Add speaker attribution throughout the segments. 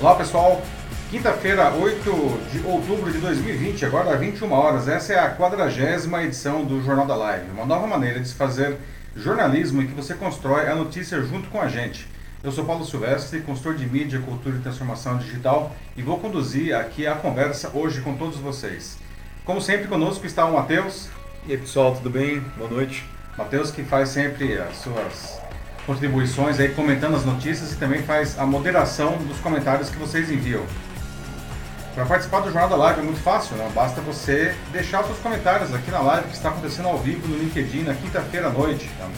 Speaker 1: Olá pessoal, quinta-feira, 8 de outubro de 2020, agora 21 horas. Essa é a quadragésima edição do Jornal da Live, uma nova maneira de se fazer jornalismo em que você constrói a notícia junto com a gente. Eu sou Paulo Silvestre, consultor de mídia, cultura e transformação digital e vou conduzir aqui a conversa hoje com todos vocês. Como sempre, conosco está o Matheus.
Speaker 2: E aí pessoal, tudo bem? Boa noite.
Speaker 1: Matheus que faz sempre as suas contribuições aí comentando as notícias e também faz a moderação dos comentários que vocês enviam. Para participar do Jornal da Live é muito fácil, né? basta você deixar os seus comentários aqui na live que está acontecendo ao vivo no LinkedIn na quinta-feira à noite. Então,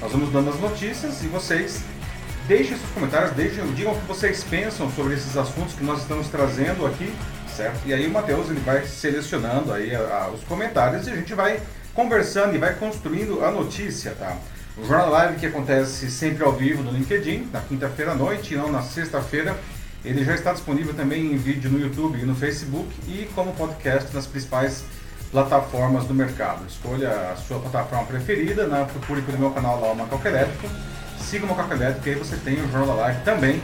Speaker 1: nós vamos dando as notícias e vocês deixem seus comentários, deixem, digam o que vocês pensam sobre esses assuntos que nós estamos trazendo aqui, certo? E aí o Matheus ele vai selecionando aí a, a, os comentários e a gente vai conversando e vai construindo a notícia, tá? O Jornal Live que acontece sempre ao vivo no LinkedIn, na quinta-feira à noite e não na sexta-feira. Ele já está disponível também em vídeo no YouTube e no Facebook e como podcast nas principais plataformas do mercado. Escolha a sua plataforma preferida, né? procure pelo meu canal lá, o Macaco Elétrico. Siga o Macaco Elétrico e aí você tem o Jornal Live também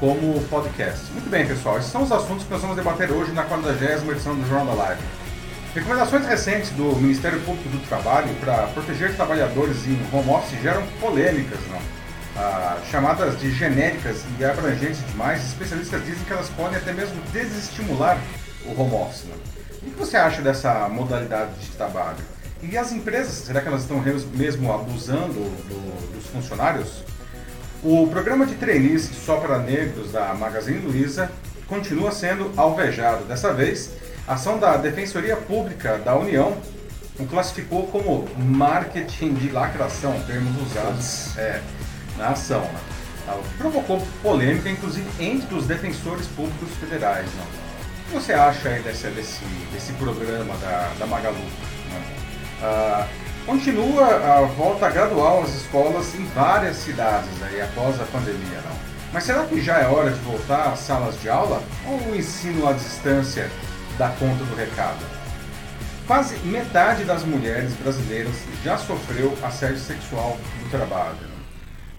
Speaker 1: como podcast. Muito bem, pessoal. Esses são os assuntos que nós vamos debater hoje na 40 edição do Jornal Live. Recomendações recentes do Ministério Público do Trabalho para proteger trabalhadores em home office geram polêmicas, não? Ah, chamadas de genéricas e abrangentes demais, especialistas dizem que elas podem até mesmo desestimular o home office. Não? O que você acha dessa modalidade de trabalho? E as empresas, será que elas estão mesmo abusando do, dos funcionários? O programa de trainees só para negros da Magazine Luiza continua sendo alvejado. Dessa vez, a ação da Defensoria Pública da União o classificou como marketing de lacração, termos usados é, na ação. Né? Tá, o que provocou polêmica, inclusive, entre os defensores públicos federais. Né? O que você acha aí desse, desse, desse programa da, da Magalu? Né? Ah, continua a volta gradual às escolas em várias cidades aí, após a pandemia. Não? Mas será que já é hora de voltar às salas de aula? Ou o ensino à distância dá conta do recado. Quase metade das mulheres brasileiras já sofreu assédio sexual no trabalho.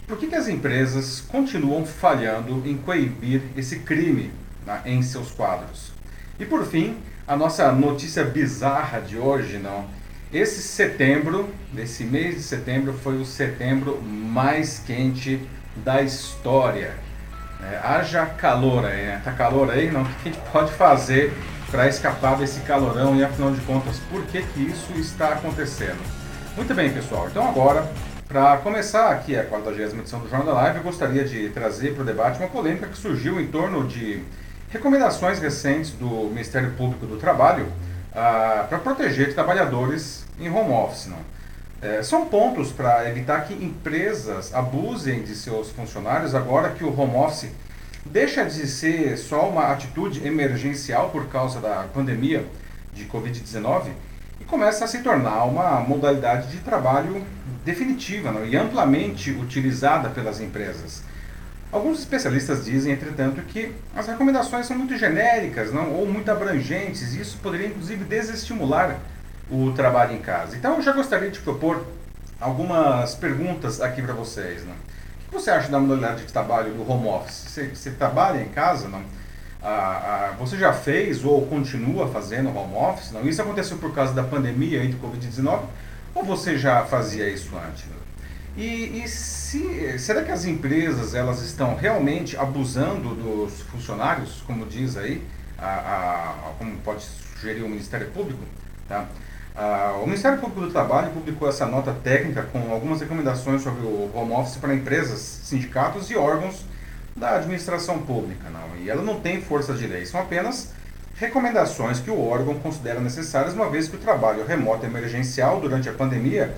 Speaker 1: Por que, que as empresas continuam falhando em coibir esse crime né, em seus quadros? E por fim, a nossa notícia bizarra de hoje, não? Esse setembro, esse mês de setembro, foi o setembro mais quente da história. É, haja calor aí, né? Tá calor aí? Não? O que a gente pode fazer para escapar desse calorão e afinal de contas, por que, que isso está acontecendo? Muito bem, pessoal. Então agora, para começar aqui a 40 edição do Jornal da Live, eu gostaria de trazer para o debate uma polêmica que surgiu em torno de recomendações recentes do Ministério Público do Trabalho ah, para proteger trabalhadores em home office. Não? É, são pontos para evitar que empresas abusem de seus funcionários agora que o home office deixa de ser só uma atitude emergencial por causa da pandemia de Covid-19 e começa a se tornar uma modalidade de trabalho definitiva não? e amplamente utilizada pelas empresas. Alguns especialistas dizem, entretanto, que as recomendações são muito genéricas não? ou muito abrangentes e isso poderia, inclusive, desestimular o trabalho em casa. Então, eu já gostaria de propor algumas perguntas aqui para vocês. Não? O que você acha da modalidade de trabalho do home office? Você, você trabalha em casa, não? Ah, ah, você já fez ou continua fazendo home office? Não? Isso aconteceu por causa da pandemia e do Covid-19 ou você já fazia isso antes? E, e se, será que as empresas elas estão realmente abusando dos funcionários, como diz aí, a, a, como pode sugerir o Ministério Público? Tá? Ah, o Ministério Público do Trabalho publicou essa nota técnica com algumas recomendações sobre o home office para empresas, sindicatos e órgãos da administração pública. Não? E ela não tem força de lei, são apenas recomendações que o órgão considera necessárias, uma vez que o trabalho remoto emergencial durante a pandemia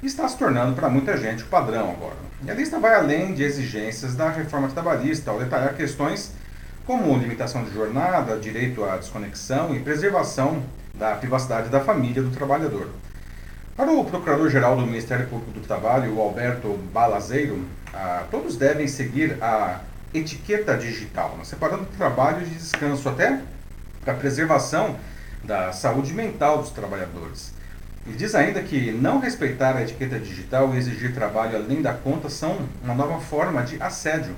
Speaker 1: está se tornando para muita gente o padrão agora. E a lista vai além de exigências da reforma trabalhista, ao detalhar questões como limitação de jornada, direito à desconexão e preservação da privacidade da família do trabalhador. Para o Procurador-Geral do Ministério Público do Trabalho, Alberto Balazeiro, ah, todos devem seguir a etiqueta digital, né, separando trabalho de descanso até para a preservação da saúde mental dos trabalhadores. Ele diz ainda que não respeitar a etiqueta digital e exigir trabalho além da conta são uma nova forma de assédio.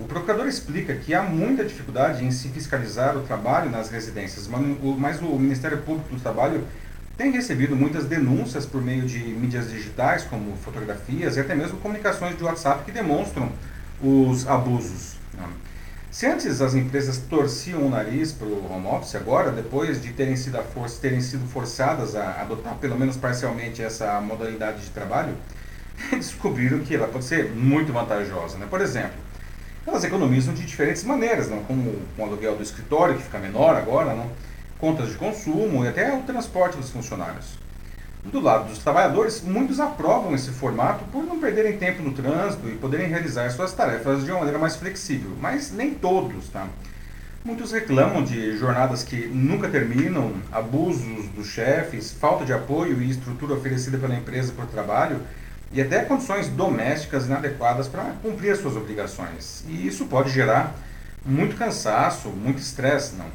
Speaker 1: O procurador explica que há muita dificuldade em se fiscalizar o trabalho nas residências, mas o Ministério Público do Trabalho tem recebido muitas denúncias por meio de mídias digitais, como fotografias e até mesmo comunicações de WhatsApp que demonstram os abusos. Né? Se antes as empresas torciam o nariz para o home office, agora, depois de terem sido, terem sido forçadas a adotar pelo menos parcialmente essa modalidade de trabalho, descobriram que ela pode ser muito vantajosa. Né? Por exemplo, elas economizam de diferentes maneiras, não? como o aluguel do escritório, que fica menor agora, não? contas de consumo e até o transporte dos funcionários. Do lado dos trabalhadores, muitos aprovam esse formato por não perderem tempo no trânsito e poderem realizar suas tarefas de uma maneira mais flexível, mas nem todos, tá? Muitos reclamam de jornadas que nunca terminam, abusos dos chefes, falta de apoio e estrutura oferecida pela empresa o trabalho e até condições domésticas inadequadas para cumprir as suas obrigações. E isso pode gerar muito cansaço, muito estresse, não?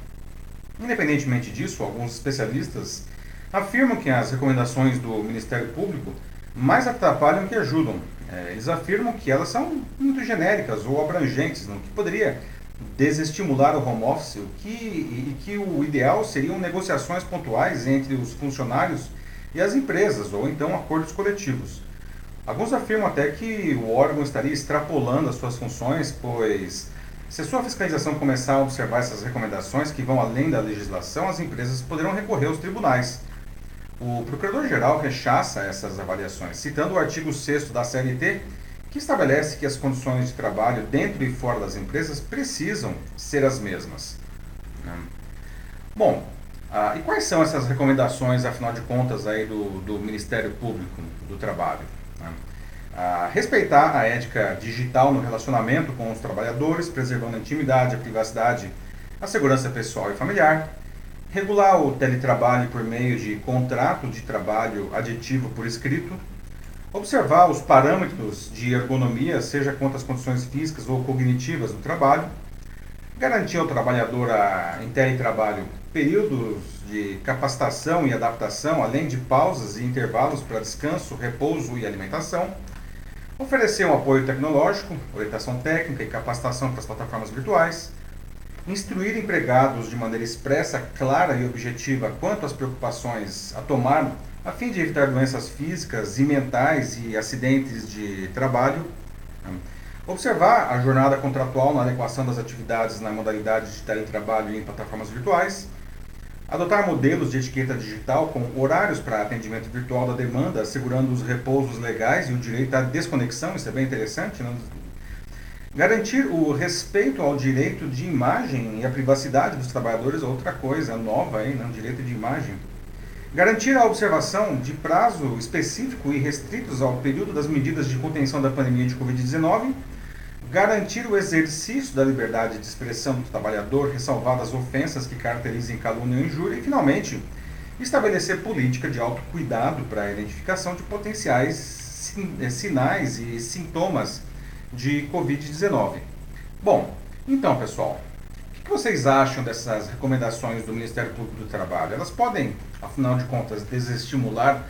Speaker 1: Independentemente disso, alguns especialistas afirmam que as recomendações do Ministério Público mais atrapalham que ajudam. É, eles afirmam que elas são muito genéricas ou abrangentes, não? que poderia desestimular o home office, o que, e que o ideal seriam negociações pontuais entre os funcionários e as empresas, ou então acordos coletivos. Alguns afirmam até que o órgão estaria extrapolando as suas funções, pois se a sua fiscalização começar a observar essas recomendações que vão além da legislação, as empresas poderão recorrer aos tribunais. O Procurador-Geral rechaça essas avaliações, citando o artigo 6 da CLT, que estabelece que as condições de trabalho dentro e fora das empresas precisam ser as mesmas. Bom, ah, e quais são essas recomendações, afinal de contas, aí do, do Ministério Público do Trabalho? Né? A respeitar a ética digital no relacionamento com os trabalhadores, preservando a intimidade, a privacidade, a segurança pessoal e familiar. Regular o teletrabalho por meio de contrato de trabalho aditivo por escrito. Observar os parâmetros de ergonomia, seja quanto às condições físicas ou cognitivas do trabalho. Garantir ao trabalhador a, em teletrabalho períodos de capacitação e adaptação, além de pausas e intervalos para descanso, repouso e alimentação. Oferecer um apoio tecnológico, orientação técnica e capacitação para as plataformas virtuais. Instruir empregados de maneira expressa, clara e objetiva quanto às preocupações a tomar a fim de evitar doenças físicas e mentais e acidentes de trabalho. Observar a jornada contratual na adequação das atividades na modalidade de teletrabalho em plataformas virtuais Adotar modelos de etiqueta digital com horários para atendimento virtual da demanda, assegurando os repousos legais e o direito à desconexão, isso é bem interessante. Né? Garantir o respeito ao direito de imagem e à privacidade dos trabalhadores, outra coisa nova aí, né? direito de imagem. Garantir a observação de prazo específico e restritos ao período das medidas de contenção da pandemia de Covid-19 garantir o exercício da liberdade de expressão do trabalhador, ressalvadas as ofensas que caracterizem calúnia ou injúria, e, finalmente, estabelecer política de autocuidado para a identificação de potenciais eh, sinais e sintomas de Covid-19. Bom, então, pessoal, o que vocês acham dessas recomendações do Ministério Público do Trabalho? Elas podem, afinal de contas, desestimular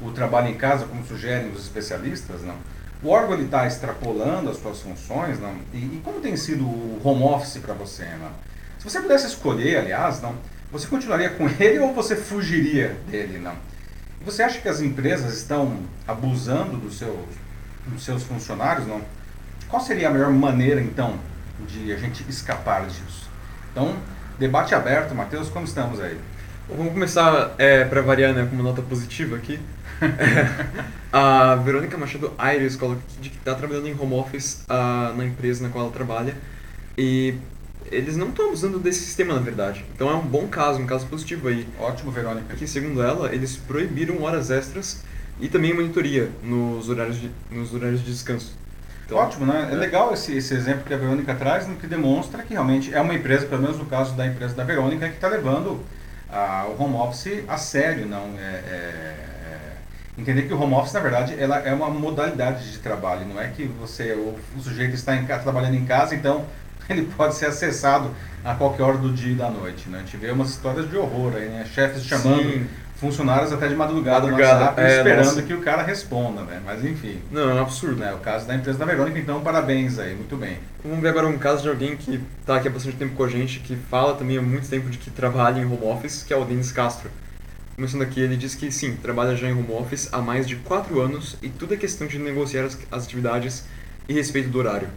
Speaker 1: o trabalho em casa, como sugerem os especialistas, não? O órgão está extrapolando as suas funções, não? E, e, como tem sido o home office para você, não? Se você pudesse escolher, aliás, não, você continuaria com ele ou você fugiria dele, não? Você acha que as empresas estão abusando dos seus, dos seus funcionários, não? Qual seria a melhor maneira, então, de a gente escapar disso? Então, debate aberto, Matheus, como estamos aí?
Speaker 2: Vamos começar, é, para variar, né, com uma nota positiva aqui. a Verônica Machado Aires coloca que está trabalhando em home office uh, na empresa na qual ela trabalha e eles não estão usando desse sistema, na verdade. Então é um bom caso, um caso positivo aí.
Speaker 1: Ótimo, Verônica.
Speaker 2: Porque, segundo ela, eles proibiram horas extras e também monitoria nos horários de, nos horários de descanso.
Speaker 1: Então, Ótimo, né? É, é legal esse, esse exemplo que a Verônica traz, que demonstra que realmente é uma empresa, pelo menos no caso da empresa da Verônica, que está levando o home office a sério, não é, é entender que o home office, na verdade, ela é uma modalidade de trabalho, não é que você, o, o sujeito está em, trabalhando em casa, então ele pode ser acessado a qualquer hora do dia e da noite. Né? A gente vê umas histórias de horror aí, né? Chefes chamando Sim. Funcionários até de madrugada,
Speaker 2: Madrugada,
Speaker 1: no WhatsApp,
Speaker 2: é,
Speaker 1: esperando
Speaker 2: nossa.
Speaker 1: que o cara responda, né? Mas enfim,
Speaker 2: Não, é um absurdo.
Speaker 1: né? o caso da empresa da Verônica, então parabéns aí, muito bem.
Speaker 2: Vamos ver agora um caso de alguém que está aqui há bastante tempo com a gente, que fala também há muito tempo de que trabalha em home office, que é o Denis Castro. Começando aqui, ele diz que sim, trabalha já em home office há mais de 4 anos e tudo é questão de negociar as, as atividades e respeito do horário.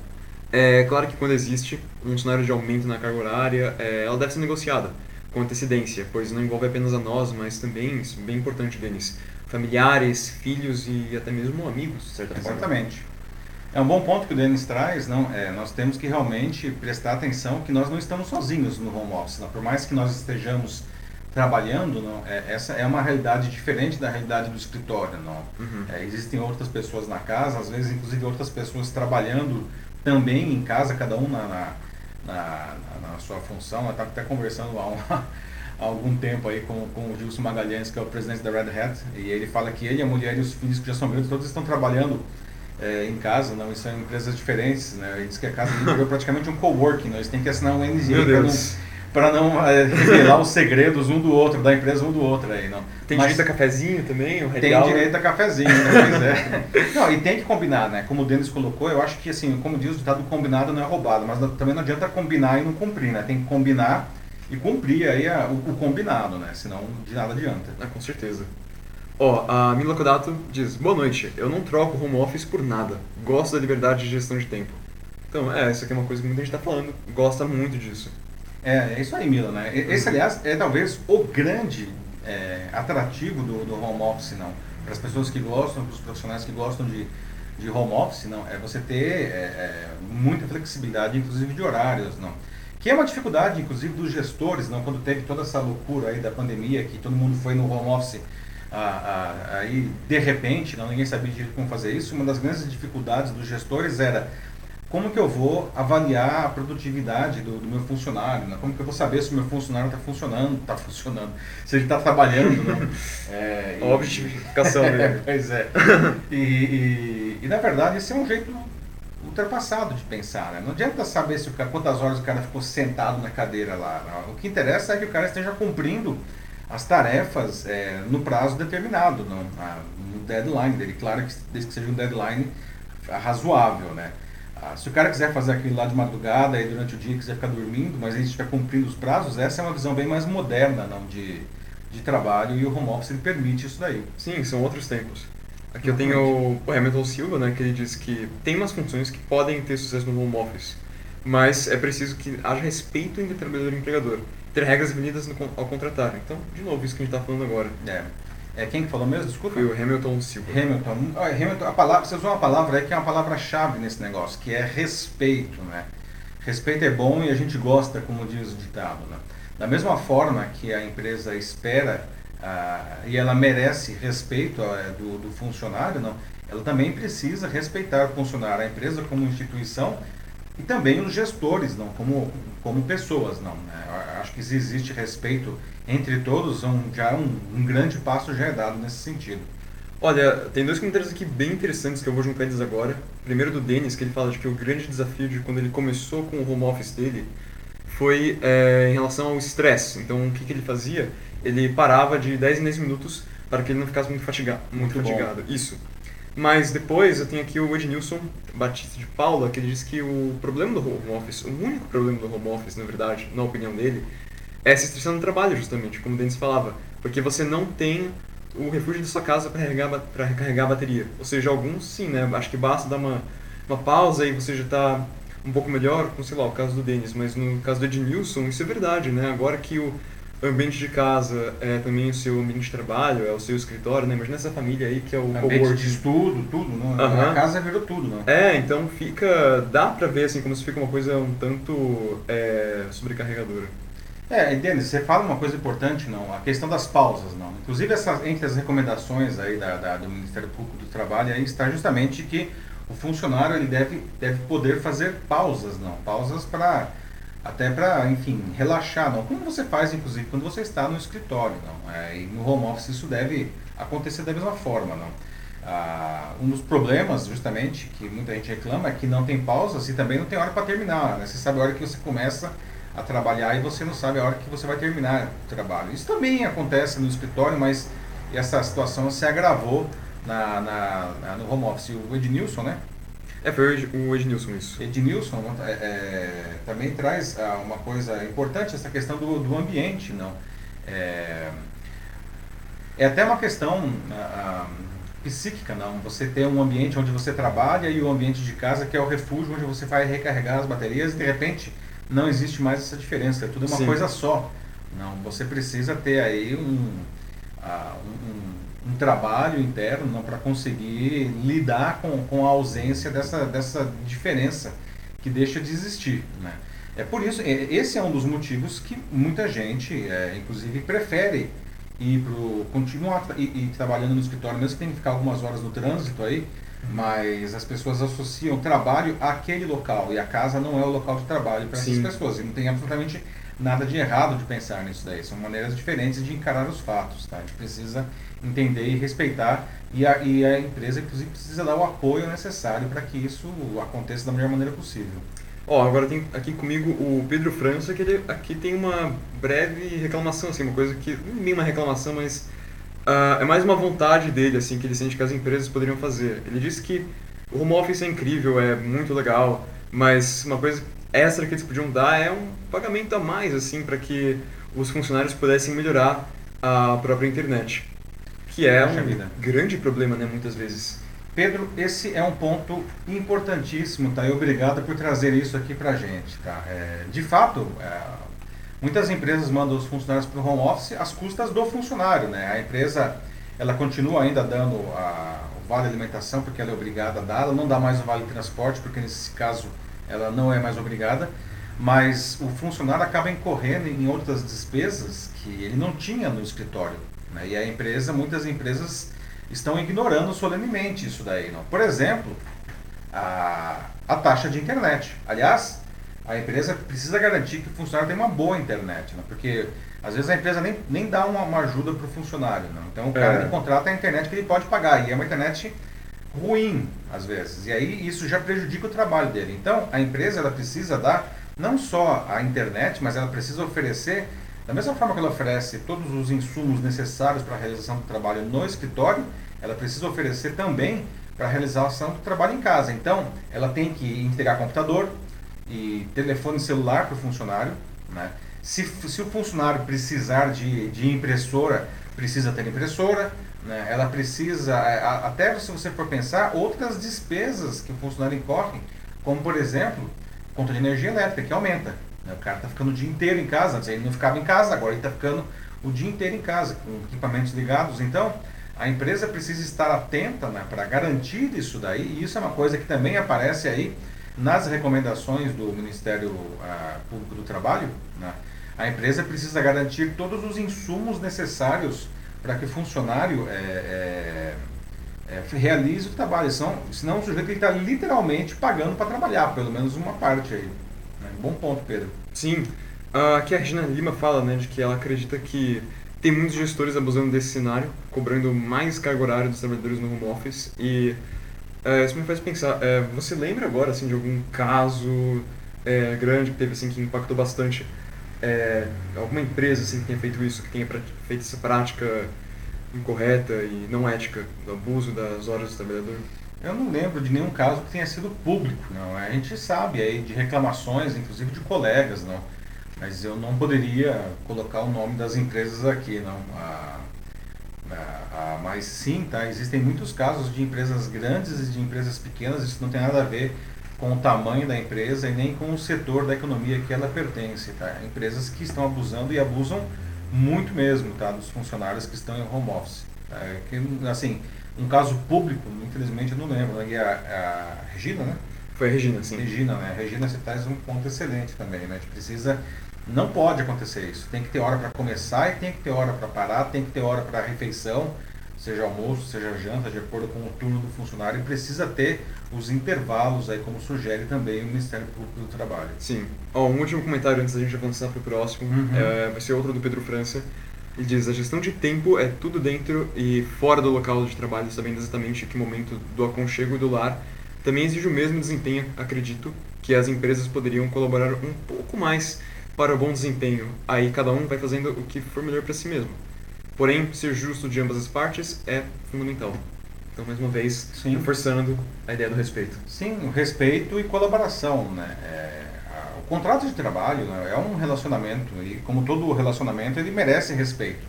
Speaker 2: É claro que quando existe um cenário de aumento na carga horária, é, ela deve ser negociada com antecedência, pois não envolve apenas a nós, mas também, isso é bem importante, Denis, familiares, filhos e até mesmo amigos, de certa forma.
Speaker 1: Exatamente. É um bom ponto que o Denis traz, não? É, nós temos que realmente prestar atenção que nós não estamos sozinhos no home office. Não? Por mais que nós estejamos trabalhando, não? É, essa é uma realidade diferente da realidade do escritório. Não?
Speaker 2: Uhum.
Speaker 1: É, existem outras pessoas na casa, às vezes inclusive outras pessoas trabalhando também em casa, cada um na, na, na, na sua função. Eu estava até conversando há, um, há algum tempo aí com, com o Gilson Magalhães, que é o presidente da Red Hat, e ele fala que ele, a mulher e os filhos que já são grandes, todos estão trabalhando é, em casa, não, são empresas diferentes, né? Ele diz que a casa dele virou praticamente um coworking, né? eles têm que assinar um NDA para não, Pra não é, revelar os segredos um do outro, da empresa um do outro aí, não.
Speaker 2: Tem
Speaker 1: Mas-
Speaker 2: direito a cafezinho também?
Speaker 1: Tem direito a cafezinho, né? Pois é. Não, e tem que combinar, né? Como o Denis colocou, eu acho que, assim, como diz o ditado, combinado não é roubado, mas também não adianta combinar e não cumprir, né? Tem que combinar e cumprir aí a- o, o combinado, né? Senão de nada adianta.
Speaker 2: Ah, com certeza. Ó, a Mila Kodato diz, boa noite, eu não troco home office por nada. Gosto da liberdade de gestão de tempo. Então, é, isso aqui é uma coisa que muita gente tá falando, gosta muito disso.
Speaker 1: É, é isso aí, Mila, né? Esse, aliás, é talvez o grande é, atrativo do, do home office, não? Para as pessoas que gostam, para os profissionais que gostam de, de home office, não? É você ter é, é, muita flexibilidade, inclusive de horários, não? Que é uma dificuldade, inclusive, dos gestores, não? Quando teve toda essa loucura aí da pandemia, que todo mundo foi no home office ah, ah, aí de repente, não, ninguém sabia direito como fazer isso, uma das grandes dificuldades dos gestores era como que eu vou avaliar a produtividade do, do meu funcionário, né? como que eu vou saber se o meu funcionário está funcionando, está funcionando, se ele está trabalhando, não? É, e-
Speaker 2: objetificação
Speaker 1: é,
Speaker 2: dele.
Speaker 1: pois é. E, e, e, na verdade esse é um jeito ultrapassado de pensar, né? Não adianta saber se o cara, quantas horas o cara ficou sentado na cadeira lá. não. O que interessa é que o cara esteja cumprindo as tarefas é, no prazo determinado, ah, no deadline dele. Claro que desde que seja um deadline razoável, né? Ah, se o cara quiser fazer aquilo lá de madrugada e durante o dia quiser ficar dormindo, mas ele estiver cumprindo os prazos, essa é uma visão bem mais moderna, não, de, de trabalho e o home office ele permite isso daí.
Speaker 2: Sim, são outros tempos. Aqui eu tenho o o Hamilton Silva, né, que ele diz que tem umas funções que podem ter sucesso no home office, mas é preciso que haja respeito entre trabalhador e empregador, ter regras definidas no ao contratar. Então, de novo, isso que a gente está falando agora.
Speaker 1: É. É quem que falou mesmo? Desculpa.
Speaker 2: Foi o Hamilton Silva.
Speaker 1: Hamilton. Ah, Hamilton, a palavra, você usou uma palavra aí que é uma palavra-chave nesse negócio, que é respeito, né? Respeito é bom e a gente gosta, como diz o ditado, né? Da mesma forma que a empresa espera ah, e ela merece respeito ah, do, do funcionário, não? Ela também precisa respeitar o funcionário, a empresa como instituição e também os gestores, não? Como, como pessoas, não? né? Acho que se existe respeito entre todos, um, já um, um grande passo já é dado nesse sentido.
Speaker 2: Olha, tem dois comentários aqui bem interessantes que eu vou juntar eles agora. Primeiro do Denis, que ele fala de que o grande desafio de quando ele começou com o home office dele foi é, em relação ao estresse. Então, o que, que ele fazia? Ele parava de 10 em 10 minutos para que ele não ficasse muito, fatiga muito,
Speaker 1: Muito
Speaker 2: fatigado. Isso. Mas depois eu tenho aqui o Ednilson Batista de Paula, que ele diz que o problema do home office, o único problema do home office, na verdade, na opinião dele, é se estressar no trabalho, justamente, como o Denis falava. Porque você não tem o refúgio da sua casa para recarregar, a bateria. Ou seja, alguns sim, né? Acho que basta dar uma, uma pausa e você já está um pouco melhor, com, sei lá, o caso do Denis. Mas no caso do Ednilson, isso é verdade, né? Agora que o ambiente de casa é também o seu ambiente de trabalho, é o seu escritório, né? Imagina essa família aí que é o
Speaker 1: Ambiente de estudo, tudo, não?
Speaker 2: Aham.
Speaker 1: A casa virou tudo, não?
Speaker 2: É, então fica. dá pra ver assim como se fica uma coisa um tanto é, sobrecarregadora.
Speaker 1: É, e Denis, você fala uma coisa importante, não? A questão das pausas, não? Inclusive, essas, entre as recomendações aí da, da- do Ministério Público do Trabalho, aí está justamente que o funcionário ele deve, deve poder fazer pausas, não? Pausas para até para, enfim, relaxar, não? Como você faz, inclusive, quando você está no escritório, não? É, e no home office isso deve acontecer da mesma forma, não? Ah, um dos problemas, justamente, que muita gente reclama é que não tem pausas e também não tem hora para terminar, né? Você sabe a hora que você começa a trabalhar e você não sabe a hora que você vai terminar o trabalho. Isso também acontece no escritório, mas essa situação se agravou na, na, na no home office. O Ednilson, né?
Speaker 2: É, foi o Ednilson isso.
Speaker 1: Ednilson é, é, também traz ah, uma coisa importante, essa questão do, do ambiente, não? É, é até uma questão ah, ah, psíquica, não? Você ter um ambiente onde você trabalha e o ambiente de casa que é o refúgio onde você vai recarregar as baterias e de repente não existe mais essa diferença, é tudo uma Sim. coisa só. Não, você precisa ter aí um, uh, um, um, trabalho interno para conseguir lidar com, com a ausência dessa, dessa diferença que deixa de existir. Né? É por isso, esse é um dos motivos que muita gente, é, inclusive, prefere ir pro, continuar e, e trabalhando no escritório, mesmo que tenha que ficar algumas horas no trânsito aí, mas as pessoas associam trabalho àquele local e a casa não é o local de trabalho para essas pessoas. E não tem absolutamente nada de errado de pensar nisso daí. São maneiras diferentes de encarar os fatos. Tá? A gente precisa entender e respeitar e a, e a empresa, inclusive, precisa dar o apoio necessário para que isso aconteça da melhor maneira possível.
Speaker 2: Ó, oh, agora tem aqui comigo o Pedro França, que ele aqui tem uma breve reclamação, assim, uma coisa que, é uma reclamação, mas Uh, é mais uma vontade dele, assim, que ele sente que as empresas poderiam fazer. Ele disse que o home office é incrível, é muito legal, mas uma coisa extra que eles podiam dar é um pagamento a mais, assim, para que os funcionários pudessem melhorar a própria internet. Que é um vida. grande problema, né, muitas vezes.
Speaker 1: Pedro, esse é um ponto importantíssimo, tá? E obrigado por trazer isso aqui pra gente, tá? É, de fato, é, Muitas empresas mandam os funcionários para o home office às custas do funcionário. Né? A empresa ela continua ainda dando a, o vale alimentação porque ela é obrigada a dar, ela não dá mais o vale transporte porque nesse caso ela não é mais obrigada, mas o funcionário acaba incorrendo em outras despesas que ele não tinha no escritório. Né? E a empresa, muitas empresas estão ignorando solenemente isso daí. Não? Por exemplo, a, a taxa de internet. Aliás, a empresa precisa garantir que o funcionário tem uma boa internet, né? porque às vezes a empresa nem, nem dá uma, uma ajuda para o funcionário. Né? Então o cara é. contrata a internet que ele pode pagar, e é uma internet ruim, às vezes. E aí isso já prejudica o trabalho dele. Então a empresa ela precisa dar não só a internet, mas ela precisa oferecer, da mesma forma que ela oferece todos os insumos necessários para a realização do trabalho no escritório, ela precisa oferecer também para a realização do trabalho em casa. Então, ela tem que entregar computador, e telefone celular para o funcionário. Né? Se, se o funcionário precisar de, de impressora, precisa ter impressora. Né? Ela precisa, até se você for pensar, outras despesas que o funcionário incorre, como por exemplo, conta de energia elétrica, que aumenta. Né? O cara está ficando o dia inteiro em casa, antes ele não ficava em casa, agora ele está ficando o dia inteiro em casa, com equipamentos ligados. Então, a empresa precisa estar atenta né, para garantir isso daí, e isso é uma coisa que também aparece aí nas recomendações do Ministério ah, Público do Trabalho, né, a empresa precisa garantir todos os insumos necessários para que o funcionário é, é, é, realize o trabalho. Senão, senão o sujeito está literalmente pagando para trabalhar, pelo menos uma parte aí. Né? Bom ponto, Pedro.
Speaker 2: Sim. Aqui a Regina Lima fala né, de que ela acredita que tem muitos gestores abusando desse cenário, cobrando mais carga horária dos trabalhadores no home office e é, isso me faz pensar, é, você lembra agora assim, de algum caso é, grande que teve assim, que impactou bastante é, alguma empresa assim, que tenha feito isso, que tenha feito essa prática incorreta e não ética do abuso das horas do trabalhador?
Speaker 1: Eu não lembro de nenhum caso que tenha sido público, não. A gente sabe aí de reclamações, inclusive de colegas, não. Mas eu não poderia colocar o nome das empresas aqui, não. A, ah, mas sim, tá? Existem muitos casos de empresas grandes e de empresas pequenas, isso não tem nada a ver com o tamanho da empresa e nem com o setor da economia que ela pertence, tá? Empresas que estão abusando e abusam muito mesmo, tá? Dos funcionários que estão em home office. Tá? É que, assim, um caso público, infelizmente eu não lembro, né? A, a Regina, né?
Speaker 2: Foi a Regina, sim.
Speaker 1: Regina, né? Regina, você traz um ponto excelente também, né? A gente precisa não pode acontecer isso. Tem que ter hora para começar e tem que ter hora para parar, tem que ter hora para refeição, seja almoço, seja janta, de acordo com o turno do funcionário, e precisa ter os intervalos aí, como sugere também o Ministério Público do Trabalho.
Speaker 2: Sim. Um último comentário antes da gente avançar para o próximo, uhum. é, vai ser outro do Pedro França. Ele diz: a gestão de tempo é tudo dentro e fora do local de trabalho, sabendo exatamente que momento do aconchego e do lar. Também exige o mesmo desempenho, acredito, que as empresas poderiam colaborar um pouco mais para o bom desempenho. Aí cada um vai fazendo o que for melhor para si mesmo. Porém, ser justo de ambas as partes é fundamental. Então, mais uma vez, Sim. reforçando a ideia do respeito.
Speaker 1: Sim, respeito e colaboração. Né? É, a, o contrato de trabalho né, é um relacionamento e, como todo relacionamento, ele merece respeito.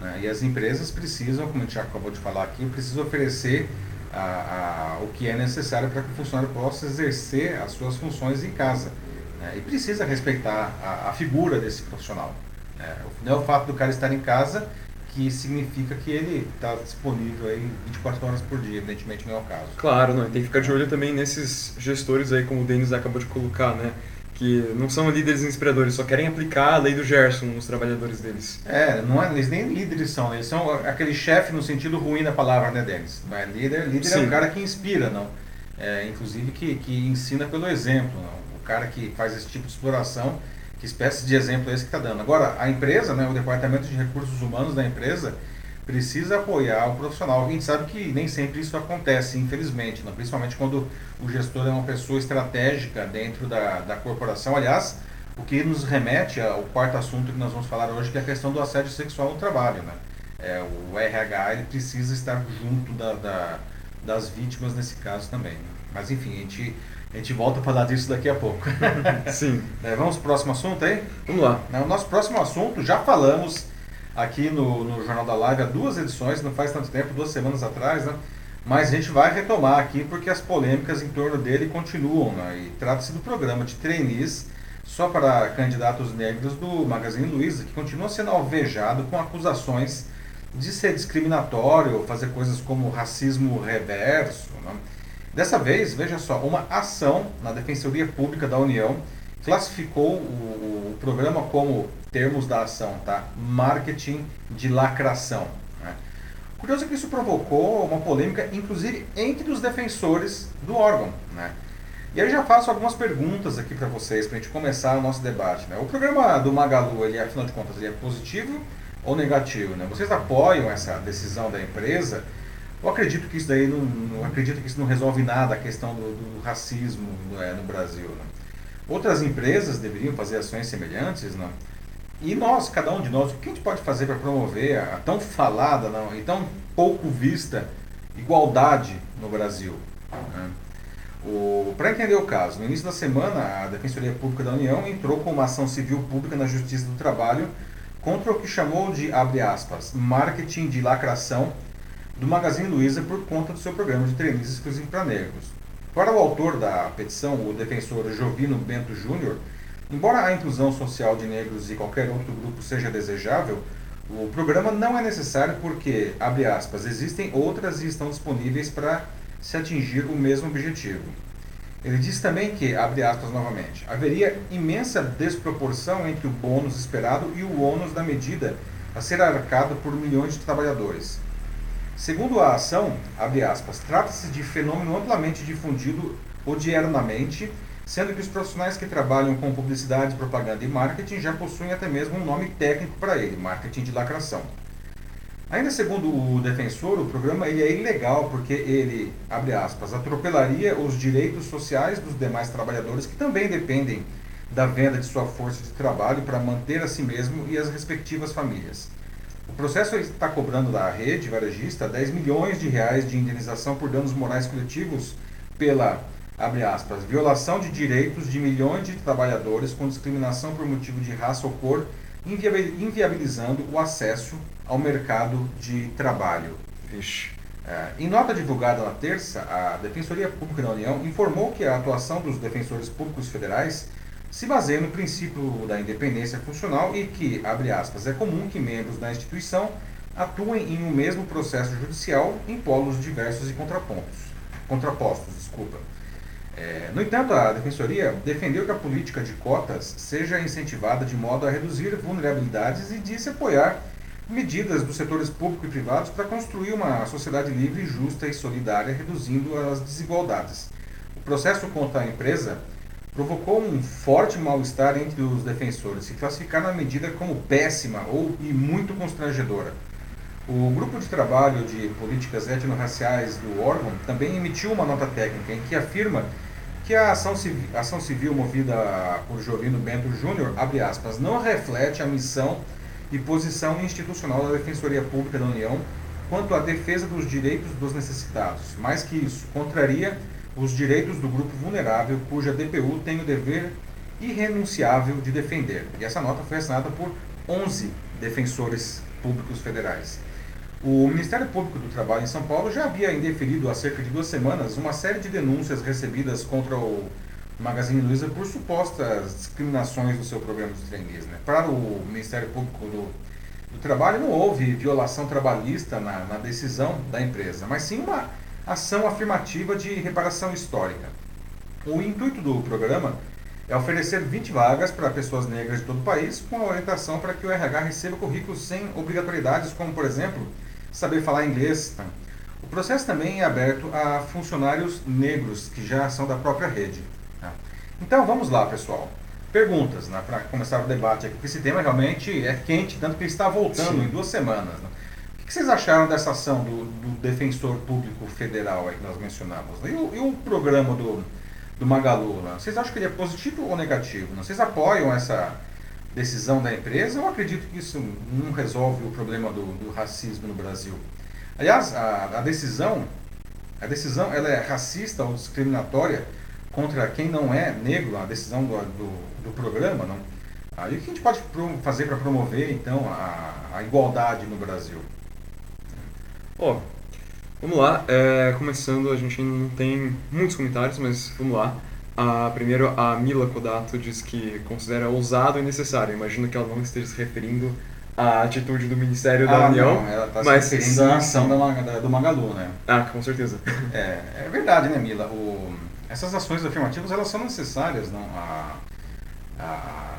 Speaker 1: Né? E as empresas precisam, como a gente já acabou de falar aqui, precisam oferecer a, a, o que é necessário para que o funcionário possa exercer as suas funções em casa. Né? E precisa respeitar a, a figura desse profissional. Né? Não é o fato do cara estar em casa que significa que ele está disponível aí 24 horas por dia, evidentemente não é o caso.
Speaker 2: Claro, não, tem que ficar de olho também nesses gestores aí, como o Denis acabou de colocar, né? Que não são líderes inspiradores, só querem aplicar a lei do Gerson nos trabalhadores deles.
Speaker 1: É, não é, eles nem líderes são, eles são aquele chefe no sentido ruim da palavra, né, Denis? Não é líder, líder Sim. é um cara que inspira, não. É, inclusive que, que ensina pelo exemplo, não. O cara que faz esse tipo de exploração que espécie de exemplo é esse que está dando? Agora, a empresa, né, o departamento de recursos humanos da empresa, precisa apoiar o profissional. A gente sabe que nem sempre isso acontece, infelizmente, né? principalmente quando o gestor é uma pessoa estratégica dentro da, da corporação. Aliás, o que nos remete ao quarto assunto que nós vamos falar hoje, que é a questão do assédio sexual no trabalho. Né? É, o RH ele precisa estar junto da, da, das vítimas nesse caso também. Né? Mas enfim, a gente a gente volta a falar disso daqui a pouco.
Speaker 2: Sim.
Speaker 1: É, vamos pro próximo assunto aí?
Speaker 2: Vamos lá.
Speaker 1: Né, o nosso próximo assunto, já falamos aqui no, no Jornal da Live há duas edições, não faz tanto tempo, duas semanas atrás, né? Mas a gente vai retomar aqui porque as polêmicas em torno dele continuam. Né? E trata-se do programa de trainees só para candidatos negros do Magazine Luiza, que continua sendo alvejado com acusações de ser discriminatório, fazer coisas como racismo reverso. Né? Dessa vez, veja só, uma ação na Defensoria Pública da União classificou o, o programa como termos da ação, tá? Marketing de lacração. Né? Curioso que isso provocou uma polêmica, inclusive entre os defensores do órgão, né? E aí já faço algumas perguntas aqui para vocês, para a gente começar o nosso debate. Né? O programa do Magalu, ele, afinal de contas, ele é positivo ou negativo? Né? Vocês apoiam essa decisão da empresa? Eu acredito que isso daí não, não acredito que isso não resolve nada a questão do, do racismo é, no Brasil. Né? Outras empresas deveriam fazer ações semelhantes, não? E nós, cada um de nós, o que a gente pode fazer para promover a tão falada não, e tão pouco vista igualdade no Brasil? Né? Para entender o caso, no início da semana, a Defensoria Pública da União entrou com uma ação civil pública na Justiça do Trabalho contra o que chamou de, abre aspas, marketing de lacração do Magazine Luiza por conta do seu programa de trainees exclusivo para negros. Para o autor da petição, o defensor Jovino Bento Júnior, embora a inclusão social de negros e qualquer outro grupo seja desejável, o programa não é necessário porque, abre aspas, existem outras e estão disponíveis para se atingir o mesmo objetivo. Ele diz também que, abre aspas novamente, haveria imensa desproporção entre o bônus esperado e o ônus da medida a ser arcado por milhões de trabalhadores. Segundo a ação, aspas, trata-se de fenômeno amplamente difundido odiernamente, sendo que os profissionais que trabalham com publicidade, propaganda e marketing já possuem até mesmo um nome técnico para ele, marketing de lacração. Ainda segundo o defensor, o programa ele é ilegal porque ele, abre aspas, atropelaria os direitos sociais dos demais trabalhadores que também dependem da venda de sua força de trabalho para manter a si mesmo e as respectivas famílias. O processo está cobrando da rede varejista 10 milhões de reais de indenização por danos morais coletivos pela, abre aspas, violação de direitos de milhões de trabalhadores com discriminação por motivo de raça ou cor, inviabilizando o acesso ao mercado de trabalho. Vixe. É, em nota divulgada na terça, a Defensoria Pública da União informou que a atuação dos defensores públicos federais se baseia no princípio da independência funcional e que, abre aspas, é comum que membros da instituição atuem em um mesmo processo judicial em polos diversos e contrapontos, contrapostos. Desculpa. É, no entanto, a Defensoria defendeu que a política de cotas seja incentivada de modo a reduzir vulnerabilidades e disse apoiar medidas dos setores público e privados para construir uma sociedade livre, justa e solidária, reduzindo as desigualdades. O processo contra a empresa provocou um forte mal-estar entre os defensores, que classificaram a medida como péssima ou e muito constrangedora. O grupo de trabalho de políticas étnico-raciais do órgão também emitiu uma nota técnica em que afirma que a ação civil, ação civil movida por Jovino Bento Júnior, abre aspas, não reflete a missão e posição institucional da Defensoria Pública da União quanto à defesa dos direitos dos necessitados. Mais que isso, contraria os direitos do grupo vulnerável, cuja DPU tem o dever irrenunciável de defender. E essa nota foi assinada por 11 defensores públicos federais. O Ministério Público do Trabalho em São Paulo já havia indeferido há cerca de duas semanas uma série de denúncias recebidas contra o Magazine Luiza por supostas discriminações do seu programa de trainees. Né? Para o Ministério Público do, do Trabalho, não houve violação trabalhista na, na decisão da empresa, mas sim uma ação afirmativa de reparação histórica. O intuito do programa é oferecer 20 vagas para pessoas negras de todo o país, com a orientação para que o RH receba currículos sem obrigatoriedades, como, por exemplo, saber falar inglês. O processo também é aberto a funcionários negros que já são da própria rede. Tá? Então vamos lá, pessoal. Perguntas, né, para começar o debate aqui, porque esse tema realmente é quente, tanto que ele está voltando Sim. em duas semanas. Né? O que vocês acharam dessa ação do, do Defensor Público Federal aí que nós mencionamos? E o, e o programa do, do Magalu? Né? Vocês acham que ele é positivo ou negativo? Né? Vocês apoiam essa decisão da empresa, eu acredito que isso não resolve o problema do, do racismo no Brasil. Aliás, a, a, decisão, a decisão ela é racista ou discriminatória contra quem não é negro, a decisão do, do, do programa, não? Aí o que a gente pode fazer para promover então a, a, igualdade no Brasil?
Speaker 2: Ó, vamos lá. É, começando, a gente não tem muitos comentários, mas vamos lá. A, primeiro, a Mila Kodato diz que considera ousado e necessário. Imagino que ela não esteja se referindo à atitude do Ministério
Speaker 1: ah,
Speaker 2: da União.
Speaker 1: Não, ela está se referindo à ação da, do Magalu, né?
Speaker 2: Ah, com certeza.
Speaker 1: É, é verdade, né, Mila? O, essas ações afirmativas elas são necessárias, não? A, a,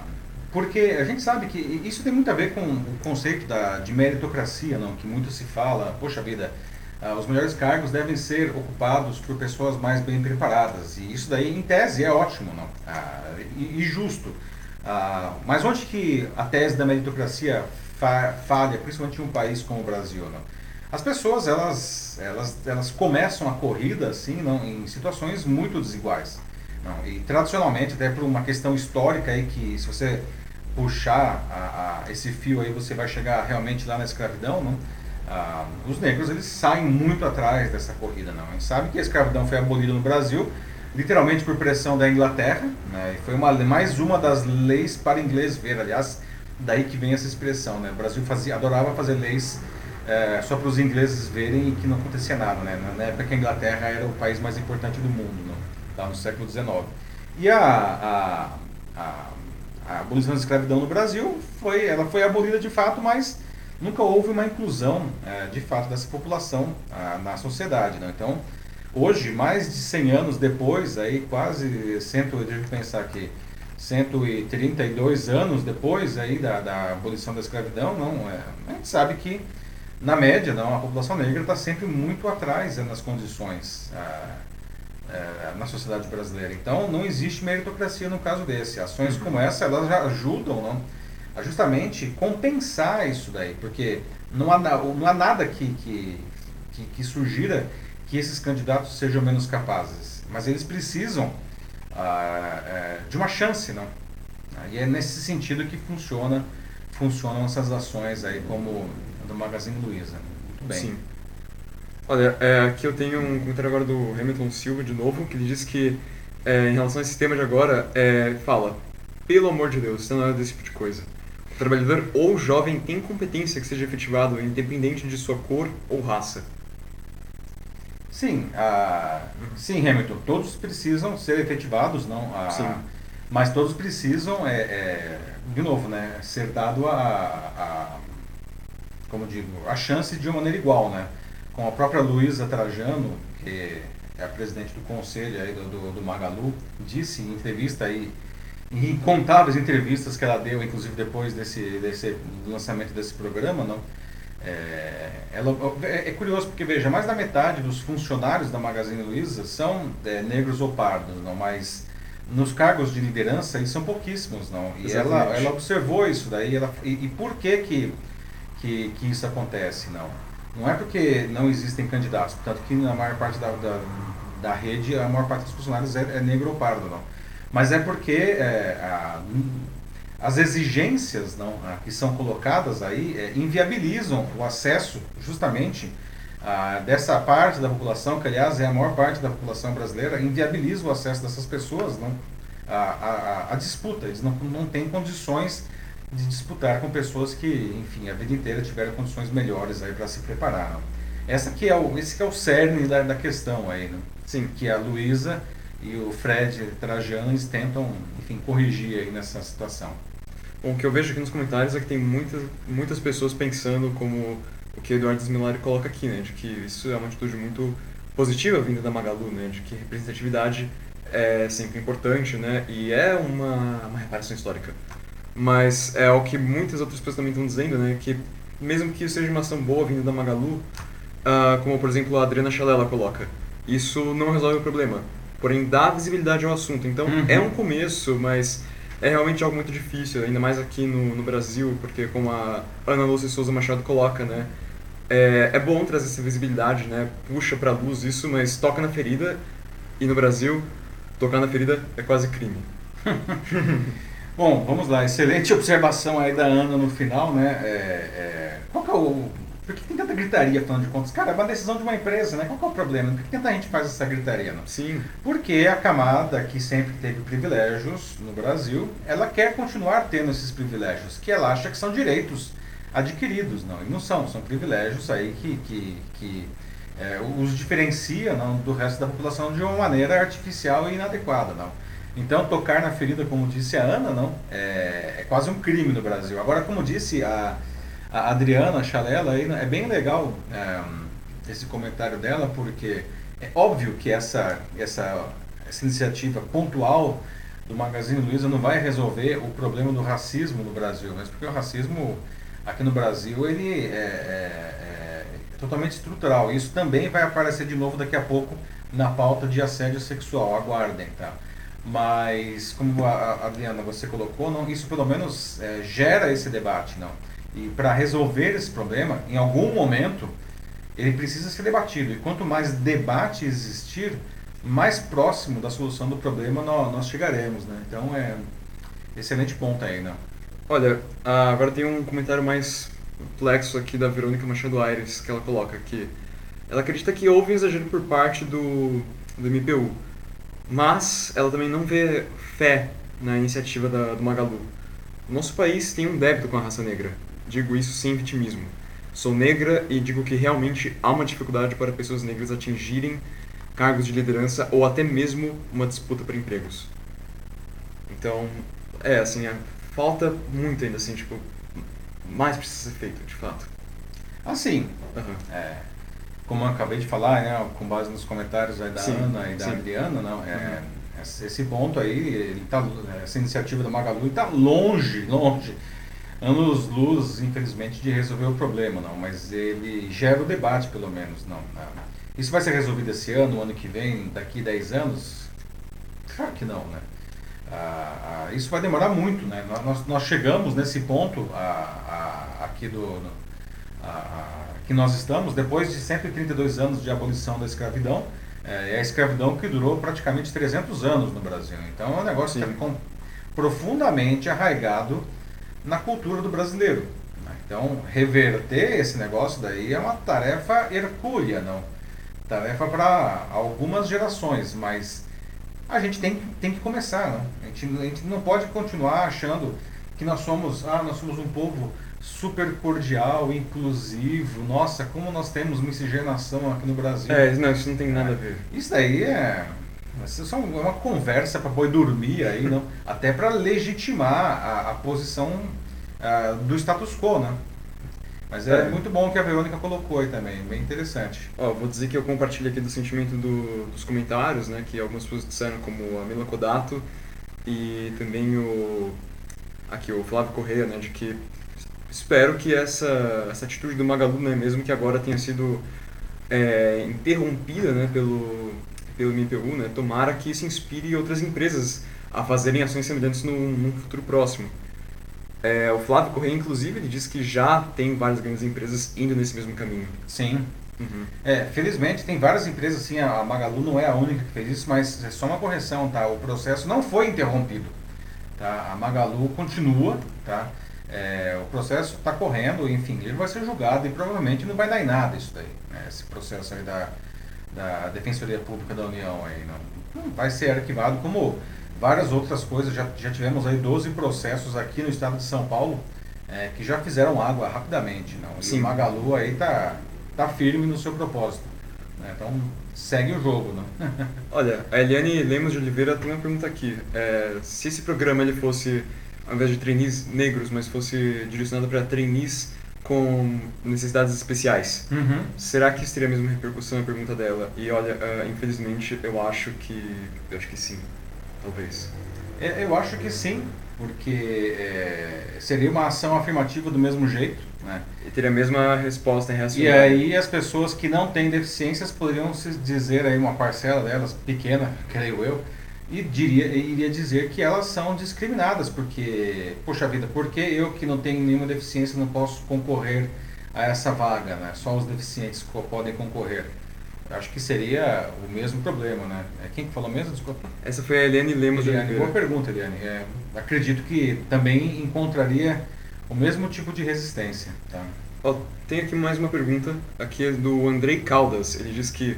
Speaker 1: porque a gente sabe que isso tem muito a ver com o conceito da, de meritocracia, não? Que muito se fala, poxa vida, ah, os melhores cargos devem ser ocupados por pessoas mais bem preparadas. E isso daí, em tese, é ótimo não? Ah, e, e, justo. Ah, mas onde que a tese da meritocracia fa falha, principalmente em um país como o Brasil? Não? As pessoas, elas, elas, elas começam a corrida assim, não, em situações muito desiguais. Não? E tradicionalmente, até por uma questão histórica aí, que se você puxar a, a, esse fio aí, você vai chegar realmente lá na escravidão, não? ah, os negros eles saem muito atrás dessa corrida. Não. A gente sabe que a escravidão foi abolida no Brasil, literalmente por pressão da Inglaterra, né, e foi uma, mais uma das leis para inglês ver, aliás, daí que vem essa expressão. Né, o Brasil fazia, adorava fazer leis é, só para os ingleses verem e que não acontecia nada. Né, na época que a Inglaterra era o país mais importante do mundo, né, lá no século XIX. E a, a, a, a abolição da escravidão no Brasil foi, ela foi abolida de fato, mas nunca houve uma inclusão é, de fato dessa população a, na sociedade. Né? Então, hoje, mais de 100 anos depois, aí quase, cento, eu pensar aqui, 132 anos depois aí da, da abolição da escravidão, não, é, a gente sabe que, na média, não, a população negra está sempre muito atrás né, nas condições a, é, na sociedade brasileira. Então, não existe meritocracia no caso desse. Ações como essa, elas ajudam, não? a justamente compensar isso daí, porque não há, não há nada que, que, que, que sugira que esses candidatos sejam menos capazes, mas eles precisam ah, é, de uma chance, não? E é nesse sentido que funciona, funcionam essas ações aí, como a do Magazine Luiza. Muito bem. Sim.
Speaker 2: Olha, é, aqui eu tenho um comentário agora do Hamilton Silva de novo, que ele diz que é, em relação a esse tema de agora, é, fala, pelo amor de Deus, você não é desse tipo de coisa trabalhador ou jovem tem competência que seja efetivado, independente de sua cor ou raça.
Speaker 1: Sim, sim, Hamilton. Todos precisam ser efetivados, não? Sim. Mas todos precisam, é, é, de novo, né, ser dado a, a, como digo, a chance de uma maneira igual, né? Com a própria Luísa Trajano, que é a presidente do conselho aí do, do, do Magalu, disse em entrevista aí em incontáveis entrevistas que ela deu, inclusive depois desse, desse lançamento desse programa, não? É, ela, é, é, curioso porque veja, mais da metade dos funcionários da Magazine Luiza são é, negros ou pardos, não? Mas nos cargos de liderança eles são pouquíssimos, não? E ela, ela observou isso daí, ela, e, e por que que, que que isso acontece, não? Não é porque não existem candidatos, portanto que na maior parte da, da da rede, a maior parte dos funcionários é, é negro ou pardo, não. Mas é porque é, a, as exigências não, que são colocadas aí é, inviabilizam o acesso justamente a, dessa parte da população, que aliás é a maior parte da população brasileira, inviabiliza o acesso dessas pessoas não, a, a, a disputa. Eles não, não têm condições de disputar com pessoas que, enfim, a vida inteira tiveram condições melhores aí para se preparar. Essa que é o, esse que é o cerne da, da questão aí, não? Sim. que a Luísa e o Fred Trajano eles tentam, enfim, corrigir aí nessa situação.
Speaker 2: Bom, o que eu vejo aqui nos comentários é que tem muitas, muitas pessoas pensando como o que o Eduardo Smilari coloca aqui, né? De que isso é uma atitude muito positiva vinda da Magalu, né? De que representatividade é sempre importante, né? E é uma, uma reparação histórica. Mas é o que muitas outras pessoas também estão dizendo, né? Que mesmo que seja uma ação boa vinda da Magalu, uh, como por exemplo a Adriana Chalela coloca, isso não resolve o problema. Porém, dá visibilidade ao assunto. Então, uhum. é um começo, mas é realmente algo muito difícil, ainda mais aqui no, no Brasil, porque como a Ana Lúcia Souza Machado coloca, né, é, é bom trazer essa visibilidade, né, puxa pra luz isso, mas toca na ferida, e no Brasil, tocar na ferida é quase crime.
Speaker 1: bom, vamos lá, excelente observação aí da Ana no final, né, é, é, qual que é o por que tem tanta gritaria, afinal de contas? Cara, é uma decisão de uma empresa, né? Qual é o problema? Por que tanta gente faz essa gritaria? Não?
Speaker 2: Sim.
Speaker 1: Porque a camada que sempre teve privilégios no Brasil, ela quer continuar tendo esses privilégios, que ela acha que são direitos adquiridos, não? E não são, são privilégios aí que, que, que é, os diferencia não, do resto da população de uma maneira artificial e inadequada, não? Então, tocar na ferida, como disse a Ana, não, é, é quase um crime no Brasil. Agora, como disse a a Adriana Chalela aí, né, é bem legal é, esse comentário dela, porque é óbvio que essa, essa, essa iniciativa pontual do Magazine Luiza não vai resolver o problema do racismo no Brasil, mas porque o racismo aqui no Brasil ele é, é, é totalmente estrutural. Isso também vai aparecer de novo daqui a pouco na pauta de assédio sexual. Aguardem, tá? Mas como a Adriana você colocou, não, isso pelo menos é, gera esse debate, não? E para resolver esse problema, em algum momento, ele precisa ser debatido. E quanto mais debate existir, mais próximo da solução do problema nós, nós chegaremos. Né? Então é excelente ponto aí. Né?
Speaker 2: Olha, agora tem um comentário mais complexo aqui da Verônica Machado Aires, que ela coloca aqui. Ela acredita que houve um exagero por parte do, do MPU, mas ela também não vê fé na iniciativa da, do Magalu. Nosso país tem um débito com a raça negra. Digo isso sem vitimismo. Sou negra e digo que realmente há uma dificuldade para pessoas negras atingirem cargos de liderança ou até mesmo uma disputa por empregos. Então, é assim, é, falta muito ainda assim, tipo, mais precisa ser feito, de fato.
Speaker 1: Assim, uhum. é, como eu acabei de falar, né, com base nos comentários da sim, Ana e da sim. Adriana, não, é, uhum. esse ponto aí, tá, essa iniciativa da Magalu está longe, longe anos luz, infelizmente, de resolver o problema, não, mas ele gera o debate, pelo menos, não. Isso vai ser resolvido esse ano, ano que vem, daqui 10 anos? Claro que não, né? Ah, ah, isso vai demorar muito, né? Nós, nós chegamos nesse ponto aqui do que nós estamos depois de 132 anos de abolição da escravidão. É, é a escravidão que durou praticamente 300 anos no Brasil. Então é um negócio que é profundamente arraigado na cultura do brasileiro. Né? Então, reverter esse negócio daí é uma tarefa hercúlea, não? Tarefa para algumas gerações, mas a gente tem, tem que começar, não? A gente, a gente não pode continuar achando que nós somos, ah, nós somos um povo super cordial, inclusivo. Nossa, como nós temos miscigenação aqui no Brasil.
Speaker 2: É, não, isso não tem nada a ver.
Speaker 1: Isso daí é isso é só uma conversa para boi dormir aí, não? Até para legitimar a, a posição uh, do status quo, né? Mas é, é, muito bom que a Verônica colocou aí também, bem interessante.
Speaker 2: Ó, vou dizer que eu compartilho aqui do sentimento do, dos comentários, né? Que algumas pessoas disseram, como a Mila Kodato e também o aqui o Flávio Correia, né? De que espero que essa, essa atitude do Magalu, né? Mesmo que agora tenha sido é, interrompida, né? Pelo pelo MPU, né, tomara que isso inspire outras empresas a fazerem ações semelhantes no, num futuro próximo. É, o Flávio Correia, inclusive, ele disse que já tem várias grandes empresas indo nesse mesmo caminho.
Speaker 1: Sim,
Speaker 2: Uhum.
Speaker 1: É, felizmente tem várias empresas, assim, a Magalu não é a única que fez isso, mas é só uma correção, tá? O processo não foi interrompido, tá? A Magalu continua, tá? É, o processo está correndo, enfim, ele vai ser julgado e provavelmente não vai dar em nada isso daí, né? Esse processo aí da, da Defensoria Pública da União aí, não, não vai ser arquivado como várias outras coisas, já, já tivemos aí 12 processos aqui no estado de São Paulo é, que já fizeram água rapidamente, não? E
Speaker 2: Sim.
Speaker 1: o Magalu aí tá, tá firme no seu propósito, né? Então segue o jogo, não?
Speaker 2: Olha, a Eliane Lemos de Oliveira tem uma pergunta aqui. É, se esse programa ele fosse, ao invés de trainees negros, mas fosse direcionado para trainees com necessidades especiais,
Speaker 1: Uhum.
Speaker 2: será que isso teria a mesma repercussão? A pergunta dela. E olha, ah, infelizmente eu acho que. Eu acho que sim. Talvez.
Speaker 1: É, Eu acho que sim, porque é, seria uma ação afirmativa do mesmo jeito, né?
Speaker 2: E teria a mesma resposta em relação
Speaker 1: E aí as pessoas que não têm deficiências poderiam se dizer aí uma parcela delas, pequena, creio eu, e diria, iria dizer que elas são discriminadas, porque, poxa vida, por que eu que não tenho nenhuma deficiência não posso concorrer a essa vaga, né? Só os deficientes podem concorrer. Acho que seria o mesmo problema, né? É quem que falou mesmo? Desculpa.
Speaker 2: Essa foi a Eliane Lemos
Speaker 1: Eliane, boa pergunta, Eliane. É, acredito que também encontraria o mesmo tipo de resistência. Tá?
Speaker 2: Ó, tem aqui mais uma pergunta, aqui é do Andrei Caldas. Ele diz que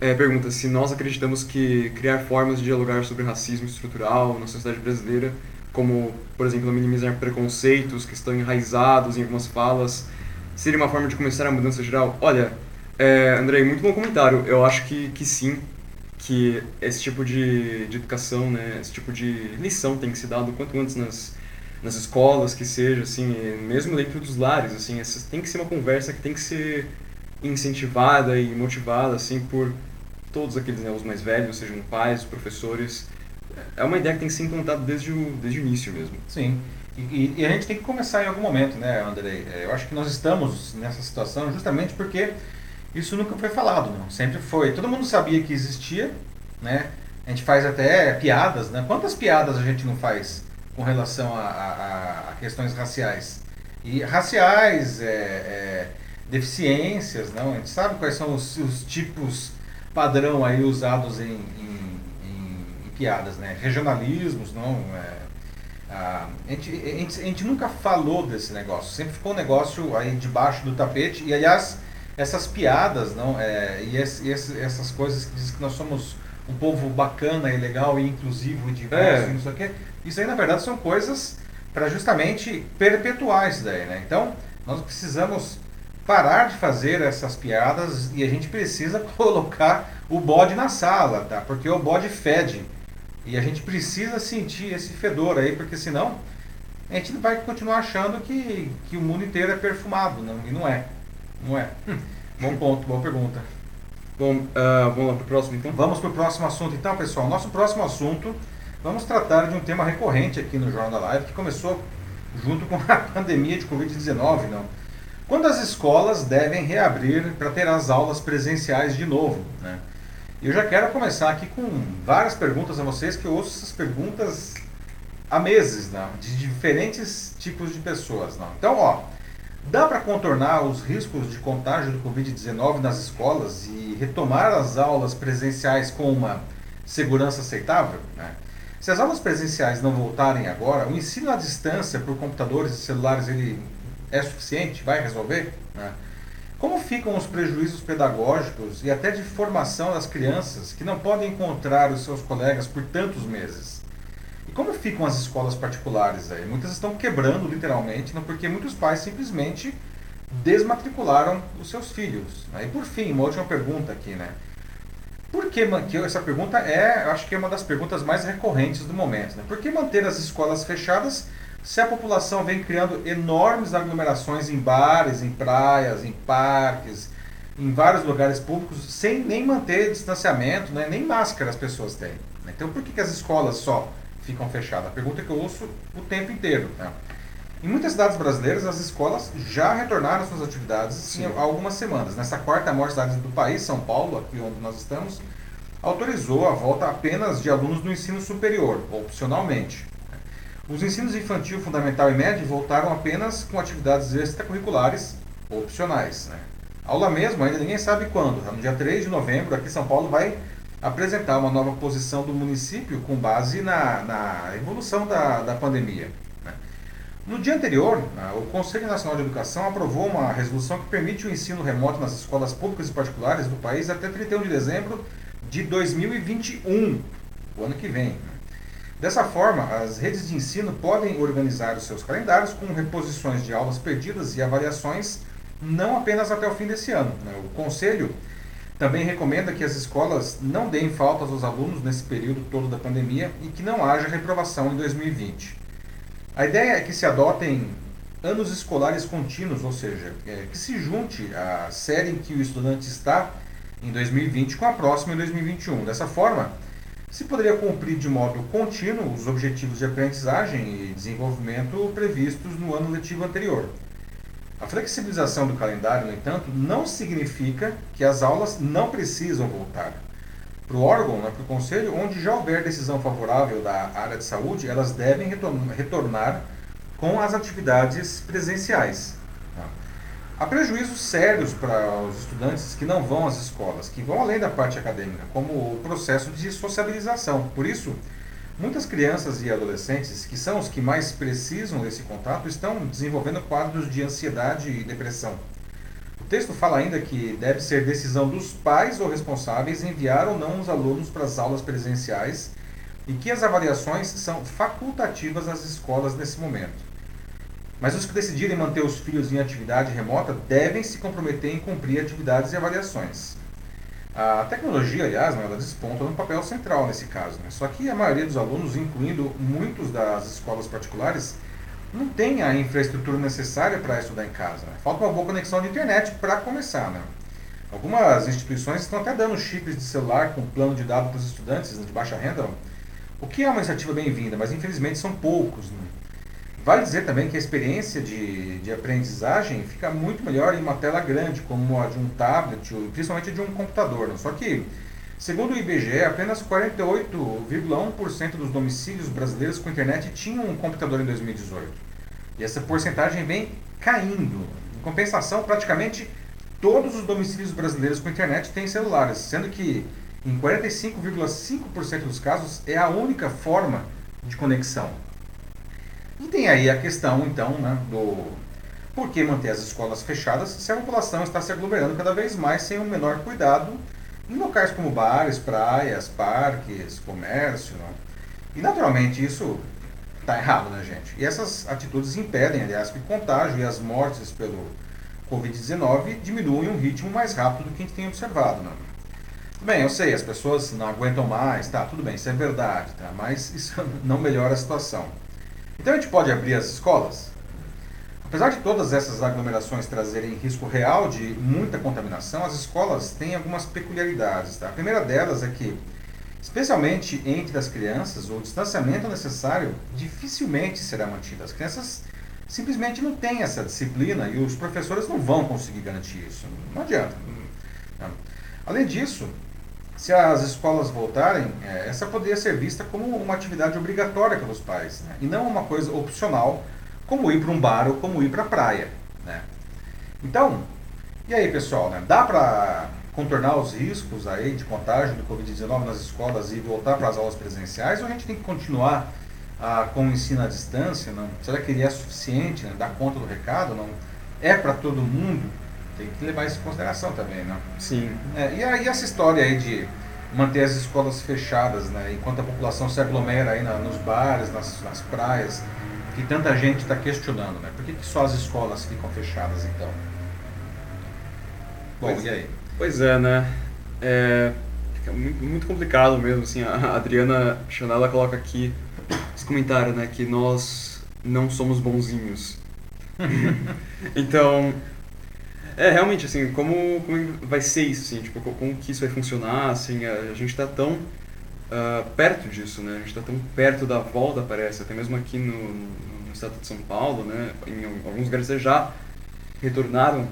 Speaker 2: é, pergunta se nós acreditamos que criar formas de dialogar sobre racismo estrutural na sociedade brasileira, como, por exemplo, minimizar preconceitos que estão enraizados em algumas falas, seria uma forma de começar a mudança geral? Olha, é, Andrei, muito bom comentário. Eu acho que, que sim, que esse tipo de, de educação, né, esse tipo de lição tem que ser dado quanto antes nas, nas escolas, que seja, assim, mesmo dentro dos lares, assim, essa tem que ser uma conversa que tem que ser incentivada e motivada, assim, por todos aqueles, né, os mais velhos, sejam pais, professores. É uma ideia que tem que ser implantada desde o, desde o início mesmo.
Speaker 1: Sim. E, e- a gente tem que começar em algum momento, né, Andrei? É, Eu acho que nós estamos nessa situação justamente porque isso nunca foi falado, não. Sempre foi. Todo mundo sabia que existia, né? A gente faz até piadas, né? Quantas piadas a gente não faz com relação a- a- a questões raciais? E raciais, é, é, deficiências, não? A gente sabe quais são os, os tipos padrão aí usados em, em- em- em piadas, né? Regionalismos, não? É, a, gente, a, gente, a gente nunca falou desse negócio, sempre ficou um negócio aí debaixo do tapete. E aliás, essas piadas, não, é, e, esse- e esse- essas coisas que dizem que nós somos um povo bacana e legal e inclusivo e diverso
Speaker 2: É.
Speaker 1: e não sei o quê, isso aí na verdade são coisas para justamente perpetuar isso daí, né? Então, nós precisamos parar de fazer essas piadas e a gente precisa colocar o bode na sala, tá? Porque o bode fede. E a gente precisa sentir esse fedor aí, porque senão a gente vai continuar achando que, que o mundo inteiro é perfumado, não, e não é. Não é. Hum, bom ponto, boa pergunta.
Speaker 2: Bom, ah, vamos lá pro próximo então?
Speaker 1: Vamos para o próximo assunto então, pessoal. Nosso próximo assunto, vamos tratar de um tema recorrente aqui no Jornal da Live, que começou junto com a pandemia de Covid-19, não? Quando as escolas devem reabrir para ter as aulas presenciais de novo, né? Eu já quero começar aqui com várias perguntas a vocês, que eu ouço essas perguntas há meses, não? de diferentes tipos de pessoas. Não? Então, ó, dá para contornar os riscos de contágio do Covid-19 nas escolas e retomar as aulas presenciais com uma segurança aceitável? Né? Se as aulas presenciais não voltarem agora, o ensino à distância por computadores e celulares ele é suficiente? Vai resolver? Né? Como ficam os prejuízos pedagógicos e até de formação das crianças que não podem encontrar os seus colegas por tantos meses? E como ficam as escolas particulares aí? Muitas estão quebrando literalmente, não porque muitos pais simplesmente desmatricularam os seus filhos. né? E por fim, uma última pergunta aqui, né? Por que, que essa pergunta é, acho que é uma das perguntas mais recorrentes do momento, né? Por que manter as escolas fechadas se a população vem criando enormes aglomerações em bares, em praias, em parques, em vários lugares públicos, sem nem manter distanciamento, né? nem máscara as pessoas têm. né? Então por que, que as escolas só ficam fechadas? A pergunta que eu ouço o tempo inteiro. Né? Em muitas cidades brasileiras, as escolas já retornaram às suas atividades
Speaker 2: Sim.
Speaker 1: há algumas semanas. Nessa quarta maior cidade do país, São Paulo, aqui onde nós estamos, autorizou a volta apenas de alunos do ensino superior, opcionalmente. Os ensinos infantil, fundamental e médio voltaram apenas com atividades extracurriculares opcionais. Né? Aula mesmo, ainda ninguém sabe quando. No dia 3 de novembro, aqui em São Paulo vai apresentar uma nova posição do município com base na, na evolução da, da pandemia. Né? No dia anterior, o Conselho Nacional de Educação aprovou uma resolução que permite o ensino remoto nas escolas públicas e particulares do país até 31 de dezembro de 2021, o ano que vem. Dessa forma, as redes de ensino podem organizar os seus calendários com reposições de aulas perdidas e avaliações não apenas até o fim desse ano. Né? O Conselho também recomenda que as escolas não deem faltas aos alunos nesse período todo da pandemia e que não haja reprovação em 2020. A ideia é que se adotem anos escolares contínuos, ou seja, é, que se junte a série em que o estudante está em 2020 com a próxima em 2021. Dessa forma, se poderia cumprir de modo contínuo os objetivos de aprendizagem e desenvolvimento previstos no ano letivo anterior. A flexibilização do calendário, no entanto, não significa que as aulas não precisam voltar. Para o órgão, né, para o Conselho, onde já houver decisão favorável da área de saúde, elas devem retornar com as atividades presenciais. Há prejuízos sérios para os estudantes que não vão às escolas, que vão além da parte acadêmica, como o processo de sociabilização. Por isso, Muitas crianças e adolescentes, que são os que mais precisam desse contato, estão desenvolvendo quadros de ansiedade e depressão. O texto fala ainda que deve ser decisão dos pais ou responsáveis enviar ou não os alunos para as aulas presenciais e que as avaliações são facultativas nas escolas nesse momento. Mas os que decidirem manter os filhos em atividade remota devem se comprometer em cumprir atividades e avaliações. A tecnologia, aliás, né, ela desponta no papel central nesse caso. Né? Só que a maioria dos alunos, incluindo muitos das escolas particulares, não tem a infraestrutura necessária para estudar em casa. Né? Falta uma boa conexão de internet para começar. Né? Algumas instituições estão até dando chips de celular com plano de dados para os estudantes de baixa renda, o que é uma iniciativa bem-vinda, mas infelizmente são poucos. Né? Vale dizer também que a experiência de, de aprendizagem fica muito melhor em uma tela grande, como a de um tablet, ou principalmente de um computador. Só que, segundo o IBGE, apenas 48,1% dos domicílios brasileiros com internet tinham um computador em 2018. E essa porcentagem vem caindo. Em compensação, praticamente todos os domicílios brasileiros com internet têm celulares, sendo que em 45,5% dos casos é a única forma de conexão. E tem aí a questão, então, né, do por que manter as escolas fechadas se a população está se aglomerando cada vez mais sem o menor cuidado em locais como bares, praias, parques, comércio. Né? E, naturalmente, isso está errado, né, gente? E essas atitudes impedem, aliás, que o contágio e as mortes pelo Covid-19 diminuam em um ritmo mais rápido do que a gente tem observado. Né? Bem, eu sei, as pessoas não aguentam mais, tá, tudo bem, isso é verdade, tá, mas isso não melhora a situação. Então a gente pode abrir as escolas? Apesar de todas essas aglomerações trazerem risco real de muita contaminação, as escolas têm algumas peculiaridades. Tá? A primeira delas é que, especialmente entre as crianças, o distanciamento necessário dificilmente será mantido. As crianças simplesmente não têm essa disciplina e os professores não vão conseguir garantir isso. Não adianta. Além disso, se as escolas voltarem, é, essa poderia ser vista como uma atividade obrigatória pelos pais, né? e não uma coisa opcional, como ir para um bar ou como ir para a praia. Né? Então, e aí pessoal, né? dá para contornar os riscos aí de contágio do Covid-19 nas escolas e voltar para as aulas presenciais, ou a gente tem que continuar ah, com o ensino à distância? Não? Será que ele é suficiente, né? conta do recado? Não é para todo mundo? Tem que levar isso em consideração também, né?
Speaker 2: Sim.
Speaker 1: É, e aí essa história aí de manter as escolas fechadas, né? Enquanto a população se aglomera aí na, nos bares, nas, nas praias, que tanta gente está questionando, né? Por que, que só as escolas ficam fechadas então? Bom, pois, e aí?
Speaker 2: Pois é, né? É, fica muito, muito complicado mesmo, assim, a Adriana Chanela coloca aqui esse comentário, né? Que nós não somos bonzinhos. então, é, realmente, assim, como, como vai ser isso, assim, tipo, como que isso vai funcionar, assim, a, a gente está tão uh, perto disso, né, a gente está tão perto da volta, parece, até mesmo aqui no, no estado de São Paulo, né, em alguns lugares já retornaram,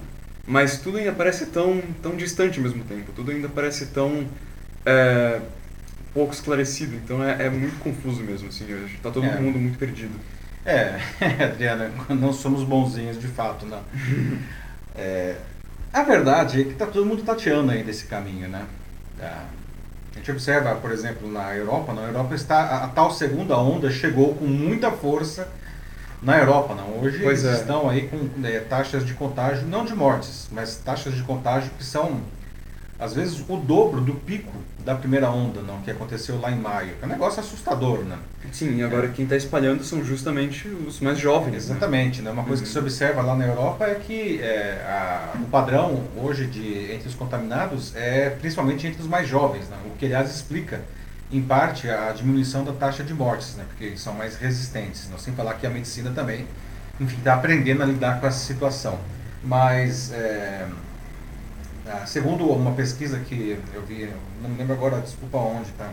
Speaker 2: mas tudo ainda parece tão, tão distante ao mesmo tempo, tudo ainda parece tão é, pouco esclarecido, então é, é muito confuso mesmo, assim, está todo é. mundo muito perdido.
Speaker 1: É, Adriana, não somos bonzinhos de fato, não. É, A verdade é que tá todo mundo tateando ainda esse caminho, né? Ah, a gente observa, por exemplo, na Europa, na Europa está a, a tal segunda onda chegou com muita força na Europa, não. Hoje
Speaker 2: Pois
Speaker 1: eles
Speaker 2: é.
Speaker 1: estão aí com é, taxas de contágio, não de mortes, mas taxas de contágio que são às vezes o dobro do pico da primeira onda, não, que aconteceu lá em maio. É um negócio assustador, né?
Speaker 2: Sim, e agora quem está espalhando são justamente os mais jovens. né?
Speaker 1: Exatamente, né? Uma coisa que se observa lá na Europa é que é, a- o padrão hoje de entre os contaminados é principalmente entre os mais jovens, né? O que aliás explica em parte a diminuição da taxa de mortes, né? Porque eles são mais resistentes. Não sem falar que a medicina também, enfim, está aprendendo a lidar com essa situação. Mas é, ah, segundo uma pesquisa que eu vi, não me lembro agora, desculpa onde, tá?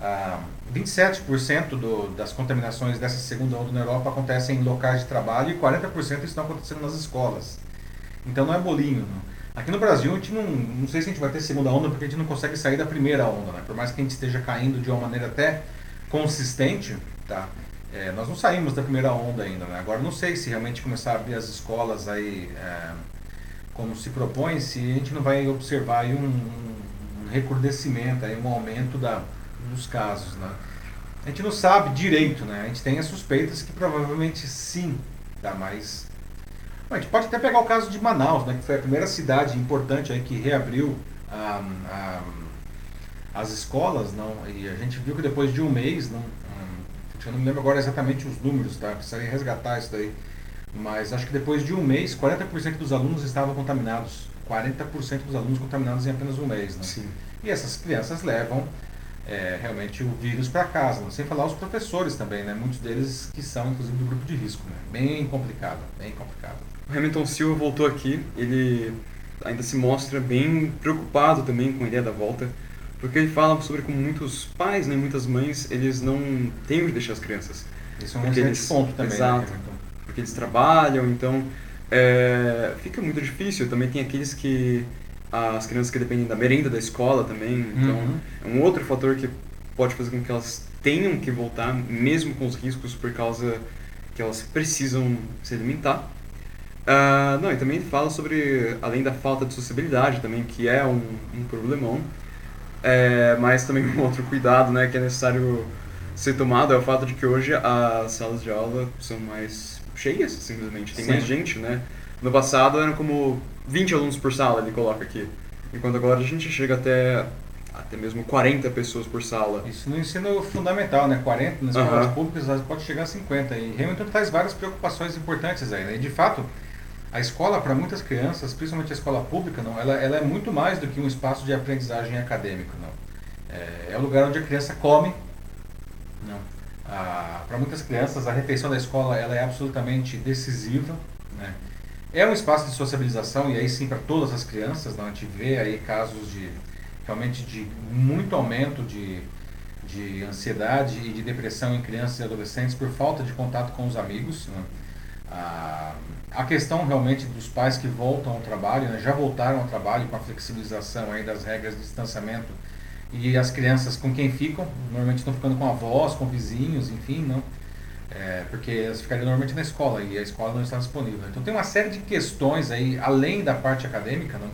Speaker 1: Ah, 27% do, das contaminações dessa segunda onda na Europa acontecem em locais de trabalho e 40% estão acontecendo nas escolas. Então não é bolinho. Aqui no Brasil a gente não, não sei se a gente vai ter segunda onda porque a gente não consegue sair da primeira onda, né? Por mais que a gente esteja caindo de uma maneira até consistente, tá? É, nós não saímos da primeira onda ainda, né? Agora não sei se realmente começar a abrir as escolas aí é, como se propõe, se a gente não vai observar um, um recrudescimento, aí um aumento da, dos casos, né? A gente não sabe direito, né? A gente tem as suspeitas que provavelmente sim? Mas Bom, a gente pode até pegar o caso de Manaus, né? Que foi a primeira cidade importante aí que reabriu ah, ah, as escolas, não? E a gente viu que depois de um mês, não? eu não me lembro agora exatamente os números, tá? Precisaria resgatar isso daí. Mas acho que depois de um mês, 40% dos alunos estavam contaminados. 40% dos alunos contaminados em apenas um mês, né?
Speaker 2: Sim.
Speaker 1: E essas crianças levam é, realmente o vírus para casa, né? sem falar os professores também, né? Muitos deles que são inclusive do grupo de risco, né? Bem complicado, bem complicado.
Speaker 2: O Hamilton Silva voltou aqui, ele ainda se mostra bem preocupado também com a ideia da volta, porque ele fala sobre como muitos pais, né, muitas mães, eles não têm onde deixar as crianças.
Speaker 1: Esse é um excelente
Speaker 2: eles-
Speaker 1: ponto também.
Speaker 2: exato.
Speaker 1: Né?
Speaker 2: Porque eles trabalham, então é, fica muito difícil. Também tem aqueles que as crianças que dependem da merenda da escola também, então
Speaker 1: Uhum.
Speaker 2: é um outro fator que pode fazer com que elas tenham que voltar, mesmo com os riscos, por causa que elas precisam se alimentar. Ah, não, e também fala sobre, além da falta de sociabilidade também, que é um, um problemão, é, mas também um outro cuidado né, que é necessário ser tomado é o fato de que hoje as salas de aula são mais cheias, simplesmente. Tem
Speaker 1: Sim.
Speaker 2: mais gente, né? No passado eram como 20 alunos por sala, ele coloca aqui. Enquanto agora a gente chega até, até mesmo 40 pessoas por sala.
Speaker 1: Isso no ensino fundamental, né? 40, nas escolas
Speaker 2: Aham.
Speaker 1: públicas pode chegar a 50. E Hamilton traz várias preocupações importantes aí, né? E de fato, a escola para muitas crianças, principalmente a escola pública, não, ela, ela é muito mais do que um espaço de aprendizagem acadêmico, não. É, é o lugar onde a criança come, não. para muitas crianças, a refeição da escola ela é absolutamente decisiva, né? É um espaço de sociabilização e aí sim para todas as crianças, não? a gente vê aí casos de realmente de muito aumento de, de ansiedade e de depressão em crianças e adolescentes por falta de contato com os amigos. né? A, a questão realmente dos pais que voltam ao trabalho, né? já voltaram ao trabalho com a flexibilização aí das regras de distanciamento e as crianças com quem ficam, normalmente estão ficando com avós, com vizinhos, enfim, não. É, porque elas ficariam normalmente na escola e a escola não está disponível. Então tem uma série de questões aí, além da parte acadêmica, não,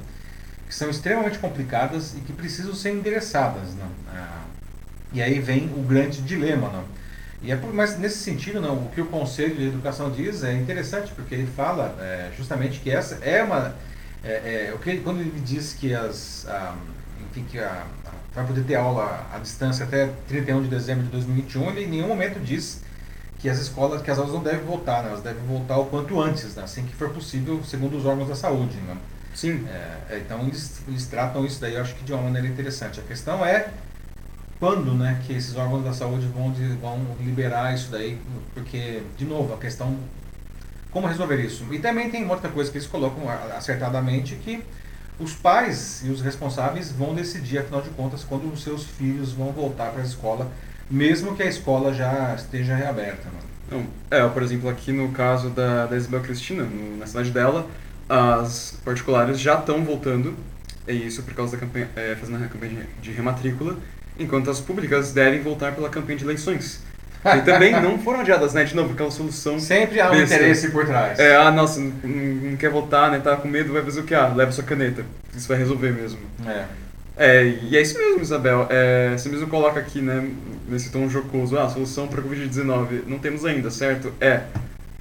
Speaker 1: que são extremamente complicadas e que precisam ser endereçadas. Não? Ah, e aí vem o grande dilema. Não? E é por, mas nesse sentido, não, o que o Conselho de Educação diz é interessante, porque ele fala é, justamente que essa é uma. É, é, quando ele diz que as. ah, enfim, que a, vai poder ter aula à distância até 31 de dezembro de 2021, ele em nenhum momento diz que as escolas, que as aulas não devem voltar, né? elas devem voltar o quanto antes, né? assim que for possível, segundo os órgãos da saúde. Né?
Speaker 2: Sim,
Speaker 1: É, então eles, eles tratam isso daí, eu acho que de uma maneira interessante. A questão é quando né, que esses órgãos da saúde vão, de- vão liberar isso daí, porque, de novo, a questão como resolver isso. E também tem outra coisa que eles colocam acertadamente, que os pais e os responsáveis vão decidir, afinal de contas, quando os seus filhos vão voltar para a escola, mesmo que a escola já esteja reaberta. Né?
Speaker 2: Não, é, por exemplo, aqui no caso da, da Isabel Cristina, no- na cidade dela, as particulares já estão voltando, e isso por causa da campanha, é, fazendo a campanha de rematrícula, enquanto as públicas devem voltar pela campanha de eleições. E também não foram adiadas, né? De novo, aquela solução.
Speaker 1: Sempre há um
Speaker 2: besta.
Speaker 1: interesse por trás.
Speaker 2: É, ah, nossa, não, não quer votar, né? Tá com medo, vai fazer o que? Ah, leva sua caneta. Isso vai resolver mesmo.
Speaker 1: É.
Speaker 2: É, e é isso mesmo, Isabel. É, você mesmo coloca aqui, né, nesse tom jocoso, ah, solução para Covid-19. Não temos ainda, certo? É,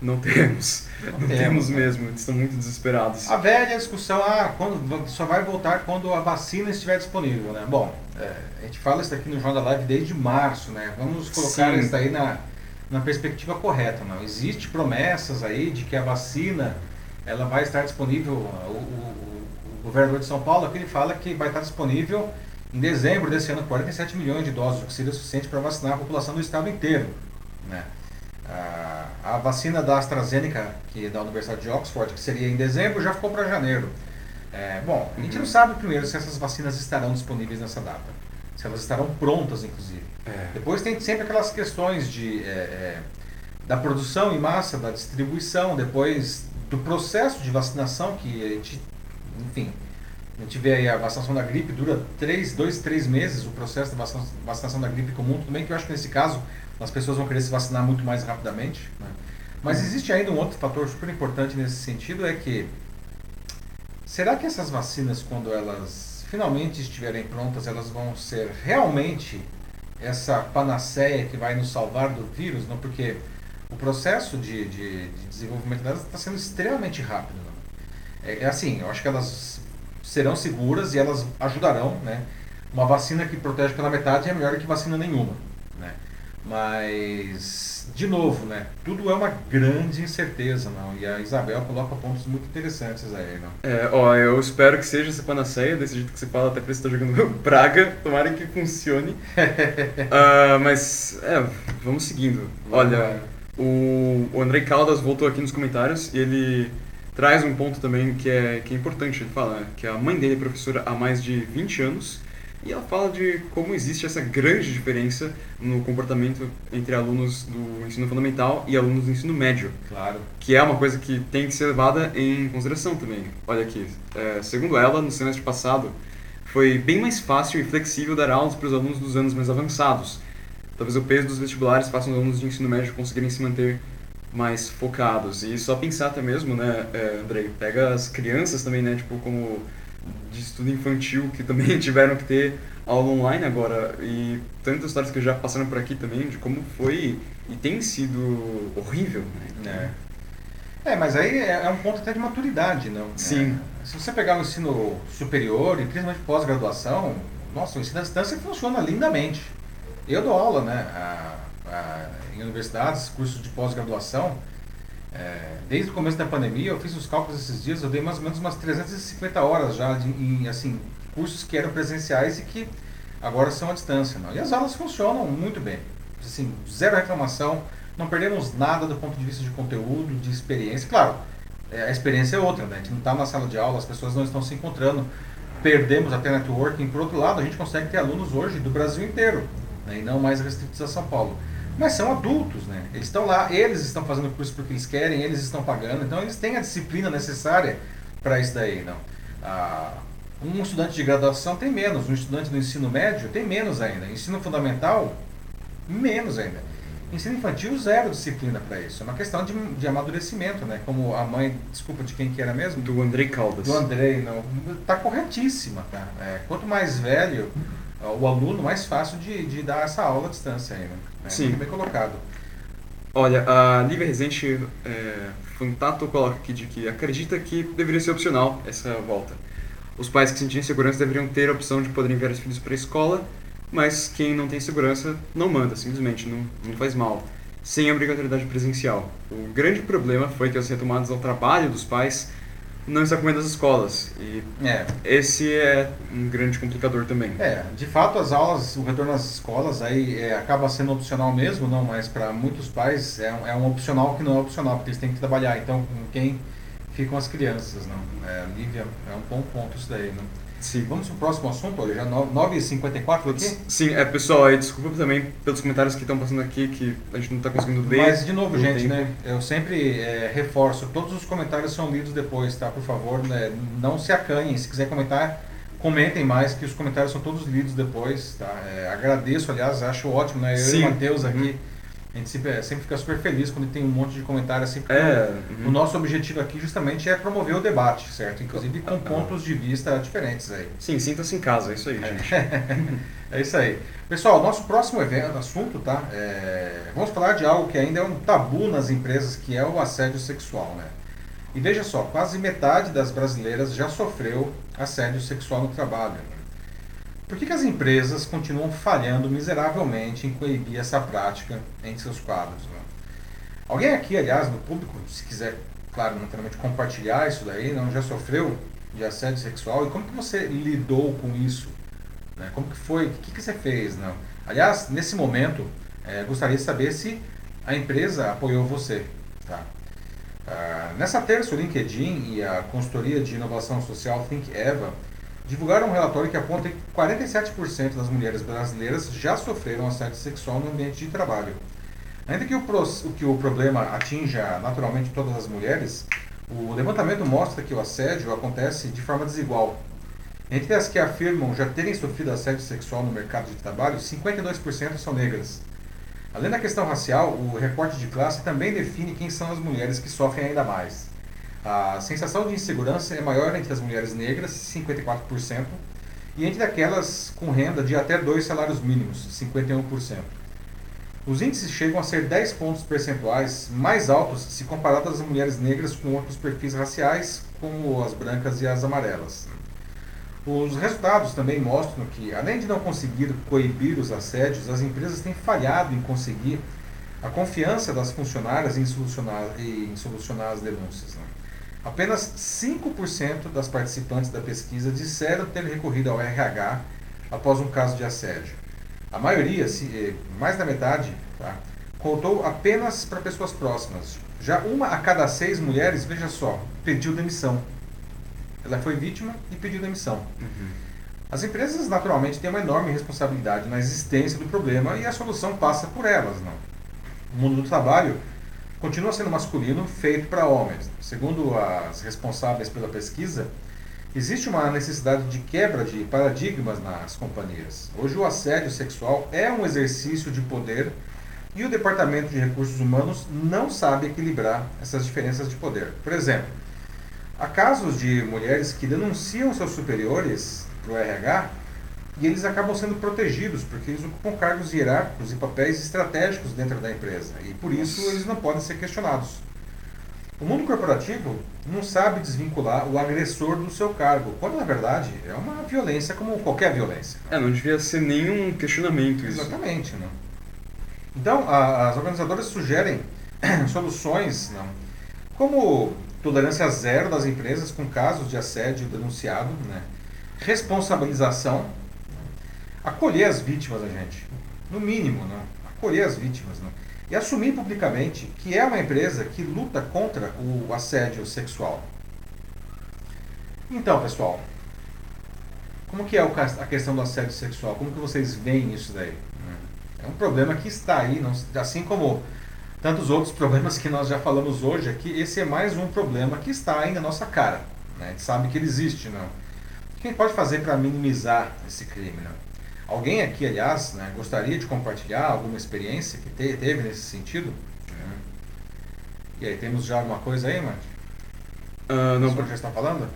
Speaker 2: não temos. Não,
Speaker 1: Não
Speaker 2: temos,
Speaker 1: temos, né?
Speaker 2: mesmo, eles estão muito desesperados.
Speaker 1: A velha discussão, ah, quando, só vai voltar quando a vacina estiver disponível, né? Bom, é, a gente fala isso daqui no Jornal da Live desde março, né? Vamos colocar
Speaker 2: Sim.
Speaker 1: isso daí na, na perspectiva correta, não? Existe promessas aí de que a vacina ela vai estar disponível, o, o- o governador de São Paulo aqui ele fala que vai estar disponível em dezembro desse ano 47 milhões de doses, o que seria suficiente para vacinar a população do estado inteiro, né? A, a vacina da AstraZeneca, que é da Universidade de Oxford, que seria em dezembro, já ficou para janeiro. É, bom, a gente não sabe primeiro se essas vacinas estarão disponíveis nessa data, se elas estarão prontas, inclusive.
Speaker 2: É.
Speaker 1: Depois tem sempre aquelas questões de, é, é, da produção em massa, da distribuição, depois do processo de vacinação, que a gente, enfim, a gente vê aí a vacinação da gripe, dura três, dois, três meses o processo da vacina- vacinação da gripe comum, tudo bem que eu acho que nesse caso as pessoas vão querer se vacinar muito mais rapidamente, né? mas existe ainda um outro fator super importante nesse sentido, é que será que essas vacinas, quando elas finalmente estiverem prontas, elas vão ser realmente essa panaceia que vai nos salvar do vírus? Não? Porque o processo de, de, de desenvolvimento delas está sendo extremamente rápido. Não? É, é assim, eu acho que elas serão seguras e elas ajudarão, né? Uma vacina que protege pela metade é melhor que vacina nenhuma, né? Mas, de novo, né? Tudo é uma grande incerteza, não? E a Isabel coloca pontos muito interessantes aí, não?
Speaker 2: É, ó, eu espero que seja essa panaceia, desse jeito que você fala, até parece que você tá jogando Praga, tomara que funcione. Ah, mas, é, vamos seguindo. Olha, o, o Andrei Caldas voltou aqui nos comentários e ele traz um ponto também que é, que é importante. Ele fala que a mãe dele é professora há mais de 20 anos e ela fala de como existe essa grande diferença no comportamento entre alunos do ensino fundamental e alunos do ensino médio
Speaker 1: Claro.
Speaker 2: que é uma coisa que tem que ser levada em consideração também. Olha aqui, é, segundo ela, no semestre passado, foi bem mais fácil e flexível dar aulas para os alunos dos anos mais avançados. Talvez o peso dos vestibulares faça os alunos de ensino médio conseguirem se manter mais focados. E só pensar até mesmo, né, é, Andrei, pega as crianças também, né, tipo, como de estudo infantil, que também tiveram que ter aula online agora. E tantas histórias que já passaram por aqui também, de como foi e tem sido horrível, né?
Speaker 1: É. É, mas aí é é um ponto até de maturidade, não?
Speaker 2: Sim.
Speaker 1: É, se você pegar o ensino superior e principalmente pós-graduação, nossa, o ensino à distância funciona lindamente. Eu dou aula, né, a- a- em universidades, cursos de pós-graduação. É, desde o começo da pandemia, eu fiz os cálculos esses dias, eu dei mais ou menos umas 350 horas já de, em, assim, cursos que eram presenciais e que agora são à distância. Não? E as aulas funcionam muito bem. Assim, zero reclamação, não perdemos nada do ponto de vista de conteúdo, de experiência. Claro, é, a experiência é outra, né? a gente não está na sala de aula, as pessoas não estão se encontrando, perdemos até networking. Por outro lado, a gente consegue ter alunos hoje do Brasil inteiro, né? e não mais restritos a São Paulo. Mas são adultos, né? Eles estão lá, eles estão fazendo o curso porque eles querem, eles estão pagando, então eles têm a disciplina necessária para isso daí, não? Ah, um estudante de graduação tem menos, um estudante do ensino médio tem menos ainda, ensino fundamental, menos ainda. Ensino infantil, zero disciplina para isso. É uma questão de, de amadurecimento, né? Como a mãe, desculpa, de quem que era mesmo?
Speaker 2: Do Andrei Caldas.
Speaker 1: Do Andrei, não. Tá corretíssima, tá? É, quanto mais velho o aluno, mais fácil de, de dar essa aula à distância aí, né? É,
Speaker 2: Sim.
Speaker 1: Muito bem colocado.
Speaker 2: Olha, a Lívia Rezende é, Fantato coloca aqui de que acredita que deveria ser opcional essa volta. Os pais que sentiam segurança deveriam ter a opção de poder enviar os filhos para a escola, mas quem não tem segurança não manda, simplesmente, não, não faz mal, sem obrigatoriedade presencial. O grande problema foi que as retomadas ao trabalho dos pais não estão comendo as escolas, e
Speaker 1: É,
Speaker 2: esse é um grande complicador também.
Speaker 1: é, de fato as aulas, o retorno às escolas aí é, acaba sendo opcional mesmo, não, mas para muitos pais é um, é um opcional que não é opcional, porque eles têm que trabalhar. Então, com quem ficam as crianças, não? É, Lívia, é um bom ponto isso daí, não?
Speaker 2: Sim.
Speaker 1: Vamos pro próximo assunto, olha, já 9h54 aqui?
Speaker 2: Sim, é pessoal, aí desculpa também pelos comentários que estão passando aqui que a gente não está conseguindo ler.
Speaker 1: Mas, de novo, gente,
Speaker 2: tempo.
Speaker 1: né? Eu sempre é, reforço, todos os comentários são lidos depois, tá? Por favor, né, não se acanhem. Se quiser comentar, comentem mais, que os comentários são todos lidos depois, tá? É, agradeço, aliás, acho ótimo, né? Eu e
Speaker 2: Sim.
Speaker 1: o Matheus aqui, A gente sempre, sempre fica super feliz quando tem um monte de comentário assim.
Speaker 2: É,
Speaker 1: O
Speaker 2: uhum.
Speaker 1: nosso objetivo aqui justamente é promover o debate, certo? Inclusive com pontos de vista diferentes aí.
Speaker 2: Sim, sinta-se em casa, é isso aí, gente.
Speaker 1: É isso aí. Pessoal, nosso próximo evento, assunto, tá? É, Vamos falar de algo que ainda é um tabu nas empresas, que é o assédio sexual, né? E veja só, quase metade das brasileiras já sofreu assédio sexual no trabalho. Né? Por que, que as empresas continuam falhando miseravelmente em coibir essa prática em seus quadros? né? Alguém aqui, aliás, no público, se quiser, claro, naturalmente compartilhar isso daí, não já sofreu de assédio sexual e como que você lidou com isso? né? Como que foi? O que, que você fez? Não? Aliás, nesse momento, eh, gostaria de saber se a empresa apoiou você. Tá? Ah, nessa terça, o LinkedIn e a consultoria de inovação social Think Eva divulgaram um relatório que aponta que 47% das mulheres brasileiras já sofreram assédio sexual no ambiente de trabalho. Ainda que o, que o problema atinja naturalmente todas as mulheres, o levantamento mostra que o assédio acontece de forma desigual. Entre as que afirmam já terem sofrido assédio sexual no mercado de trabalho, 52% são negras. Além da questão racial, o recorte de classe também define quem são as mulheres que sofrem ainda mais. A sensação de insegurança é maior entre as mulheres negras, 54%, e entre aquelas com renda de até dois salários mínimos, 51%. Os índices chegam a ser 10 pontos percentuais mais altos se comparados às mulheres negras com outros perfis raciais, como as brancas e as amarelas. Os resultados também mostram que, além de não conseguir coibir os assédios, as empresas têm falhado em conseguir a confiança das funcionárias em solucionar, em solucionar as denúncias. né? Apenas 5% das participantes da pesquisa disseram ter recorrido ao RH após um caso de assédio. A maioria, eh, mais da metade, tá, contou apenas para pessoas próximas. Já uma a cada seis mulheres, veja só, pediu demissão. Ela foi vítima e pediu demissão.
Speaker 2: Uhum.
Speaker 1: As empresas, naturalmente, têm uma enorme responsabilidade na existência do problema e a solução passa por elas. Não? O mundo do trabalho continua sendo masculino, feito para homens. Segundo as responsáveis pela pesquisa, existe uma necessidade de quebra de paradigmas nas companhias. Hoje, o assédio sexual é um exercício de poder e o Departamento de Recursos Humanos não sabe equilibrar essas diferenças de poder. Por exemplo, Há casos de mulheres que denunciam seus superiores para o RH e eles acabam sendo protegidos porque eles ocupam cargos hierárquicos e papéis estratégicos dentro da empresa e por isso eles não podem ser questionados. O mundo corporativo não sabe desvincular o agressor do seu cargo, quando na verdade é uma violência como qualquer violência.
Speaker 2: É, não devia ser nenhum questionamento isso.
Speaker 1: Exatamente. Não? Então, a- as organizadoras sugerem soluções não? como tolerância zero das empresas com casos de assédio denunciado, né? responsabilização, acolher as vítimas, a gente, no mínimo, não? acolher as vítimas não? e assumir publicamente que é uma empresa que luta contra o assédio sexual. Então, pessoal, como que é a questão do assédio sexual? Como que vocês veem isso daí? É um problema que está aí, não- assim como tantos outros problemas que nós já falamos hoje aqui, esse é mais um problema que está aí na nossa cara. Né? A gente sabe que ele existe, não? O que a gente pode fazer para minimizar esse crime? Não? Alguém aqui, aliás, né, gostaria de compartilhar alguma experiência que te- teve nesse sentido? Né? E aí, temos já alguma coisa aí, mano?
Speaker 2: Ah, não, por,
Speaker 1: já está falando?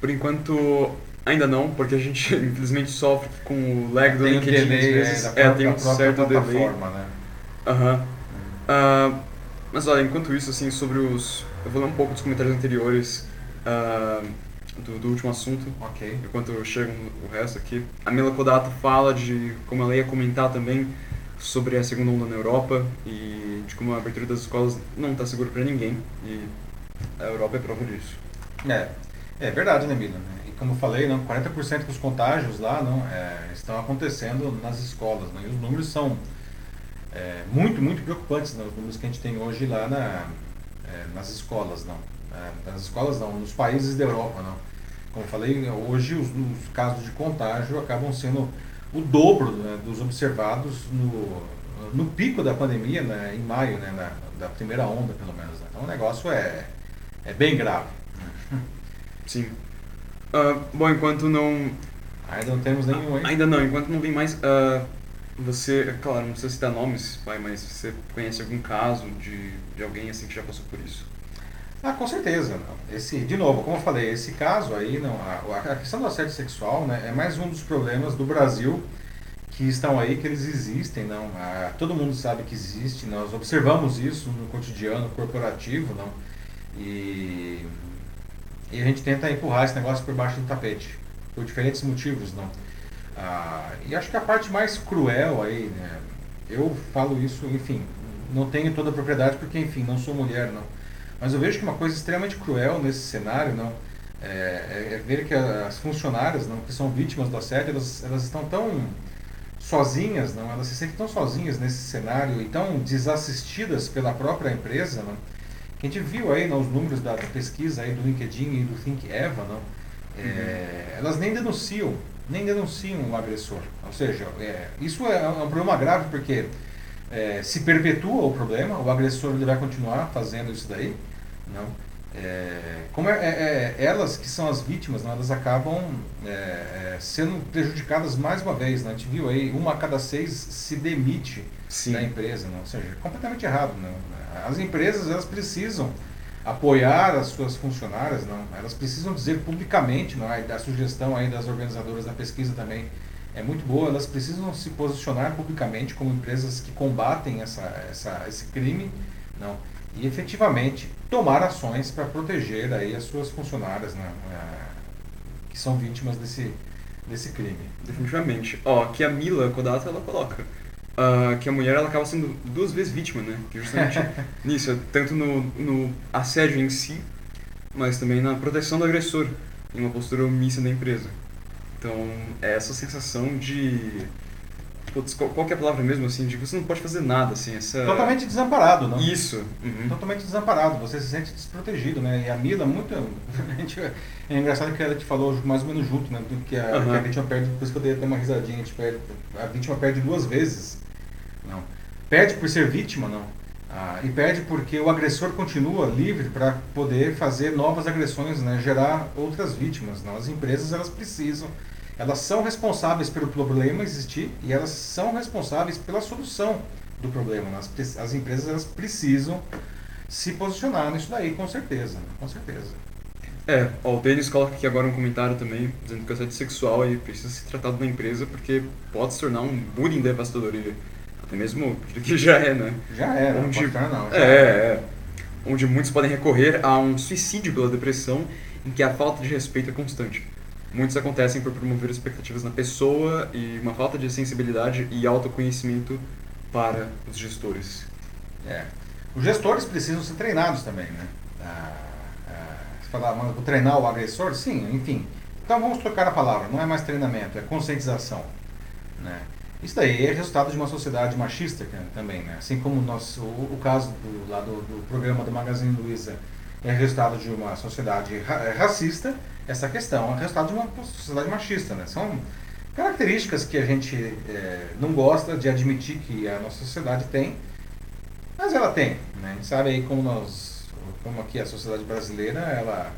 Speaker 2: por enquanto ainda não, porque a gente infelizmente sofre com o lag do
Speaker 1: Tem um
Speaker 2: LinkedIn
Speaker 1: delay,
Speaker 2: às vezes.
Speaker 1: é,
Speaker 2: É, tem um certo delay.
Speaker 1: né?
Speaker 2: Aham. Ah, mas olha, enquanto isso, assim, sobre os. Eu vou ler um pouco dos comentários anteriores ah, do, do último assunto,
Speaker 1: Ok.
Speaker 2: enquanto chega o resto aqui. A Mila Kodato fala de como ela ia comentar também sobre a segunda onda na Europa e de como a abertura das escolas não está segura para ninguém. E a Europa é prova disso.
Speaker 1: É, é verdade, né, Mila? E como eu falei, não, 40% dos contágios lá não, é, estão acontecendo nas escolas. Né? E os números são é, muito, muito preocupantes, né? os números que a gente tem hoje lá na, é, nas escolas. Não. É, nas escolas não, nos países da Europa. Não. Como falei, hoje os, os casos de contágio acabam sendo o dobro né, dos observados no, no pico da pandemia, né, em maio, né, na, da primeira onda, pelo menos. né. Então o negócio é, é bem grave.
Speaker 2: Sim. Ah, bom, enquanto não.
Speaker 1: Ainda não temos nenhum, hein?
Speaker 2: Ainda não, enquanto não vem mais. ah, Você, claro, não precisa citar nomes, pai, mas você conhece algum caso de, de alguém assim que já passou por isso?
Speaker 1: Ah, com certeza. Não. Esse, de novo, como eu falei, esse caso aí, não, a, a questão do assédio sexual né, é mais um dos problemas do Brasil que estão aí, que eles existem, não. Ah, todo mundo sabe que existe, nós observamos isso no cotidiano corporativo, não. E, e a gente tenta empurrar esse negócio por baixo do tapete, por diferentes motivos, não. Ah, e acho que a parte mais cruel aí, né, eu falo isso, enfim, não tenho toda a propriedade porque, enfim, não sou mulher, não. Mas eu vejo que uma coisa extremamente cruel nesse cenário, não, é, é, é ver que as funcionárias, não, que são vítimas do assédio, elas, elas estão tão sozinhas, não, elas se sentem tão sozinhas nesse cenário e tão desassistidas pela própria empresa, não. Que a gente viu aí nos números da, da pesquisa aí do LinkedIn e do Think Eva, não, é, uhum. elas nem denunciam nem denunciam o agressor. Ou seja, é, isso é um problema grave porque é, se perpetua o problema, o agressor ele vai continuar fazendo isso daí. Não? É, como é, é, é elas que são as vítimas, não, elas acabam é, sendo prejudicadas mais uma vez. Né? A gente viu aí, uma a cada seis se demite Sim. da empresa. Não? Ou seja, completamente errado. Não? As empresas elas precisam apoiar as suas funcionárias, não. Elas precisam dizer publicamente, não é? A sugestão aí das organizadoras da pesquisa também é muito boa. Elas precisam se posicionar publicamente como empresas que combatem essa, essa, esse crime, não. E efetivamente tomar ações para proteger aí as suas funcionárias, né? que são vítimas desse, desse crime.
Speaker 2: Definitivamente. Ó, aqui a Mila Kodata ela coloca uh, que a mulher ela acaba sendo duas vezes vítima, né? Que justamente nisso, tanto no, no assédio em si, mas também na proteção do agressor, em uma postura omissa da empresa. Então, é essa sensação de Putz, qual, qual é a palavra mesmo, assim, de que você não pode fazer nada, assim, essa...
Speaker 1: Totalmente desamparado, não?
Speaker 2: Isso.
Speaker 1: Uhum. Totalmente desamparado, você se sente desprotegido, né? E a Mila, muito... é engraçado que ela te falou mais ou menos junto, né? Que a, uhum. que a vítima perde, por isso que eu dei até uma risadinha, perde, a vítima perde duas vezes, não. Perde por ser vítima, não. Ah, e perde porque o agressor continua livre para poder fazer novas agressões, né? Gerar outras vítimas, não? As empresas, elas precisam elas são responsáveis pelo problema existir e elas são responsáveis pela solução do problema. As, as empresas elas precisam se posicionar nisso daí, com certeza, com certeza.
Speaker 2: É, ó, o Denis coloca aqui agora um comentário também, dizendo que o assédio sexual aí precisa ser tratado na empresa porque pode se tornar um bullying devastador, até mesmo que já é, né?
Speaker 1: Já é, onde, não, pode não.
Speaker 2: Já é, é, é, onde muitos podem recorrer a um suicídio pela depressão em que a falta de respeito é constante muitos acontecem por promover expectativas na pessoa e uma falta de sensibilidade e autoconhecimento para os gestores.
Speaker 1: É. Os gestores precisam ser treinados também, né? Ah, ah, falar, mas vou treinar o agressor? Sim, enfim. Então vamos trocar a palavra, não é mais treinamento, é conscientização. Né? Isso daí é resultado de uma sociedade machista também, né? Assim como o, nosso, o, o caso do, lá do, do programa do Magazine Luiza é resultado de uma sociedade ra racista, essa questão é resultado de uma sociedade machista. Né? São características que a gente é, não gosta de admitir que a nossa sociedade tem, mas ela tem. Né? A gente sabe aí como nós, como aqui a sociedade brasileira, ela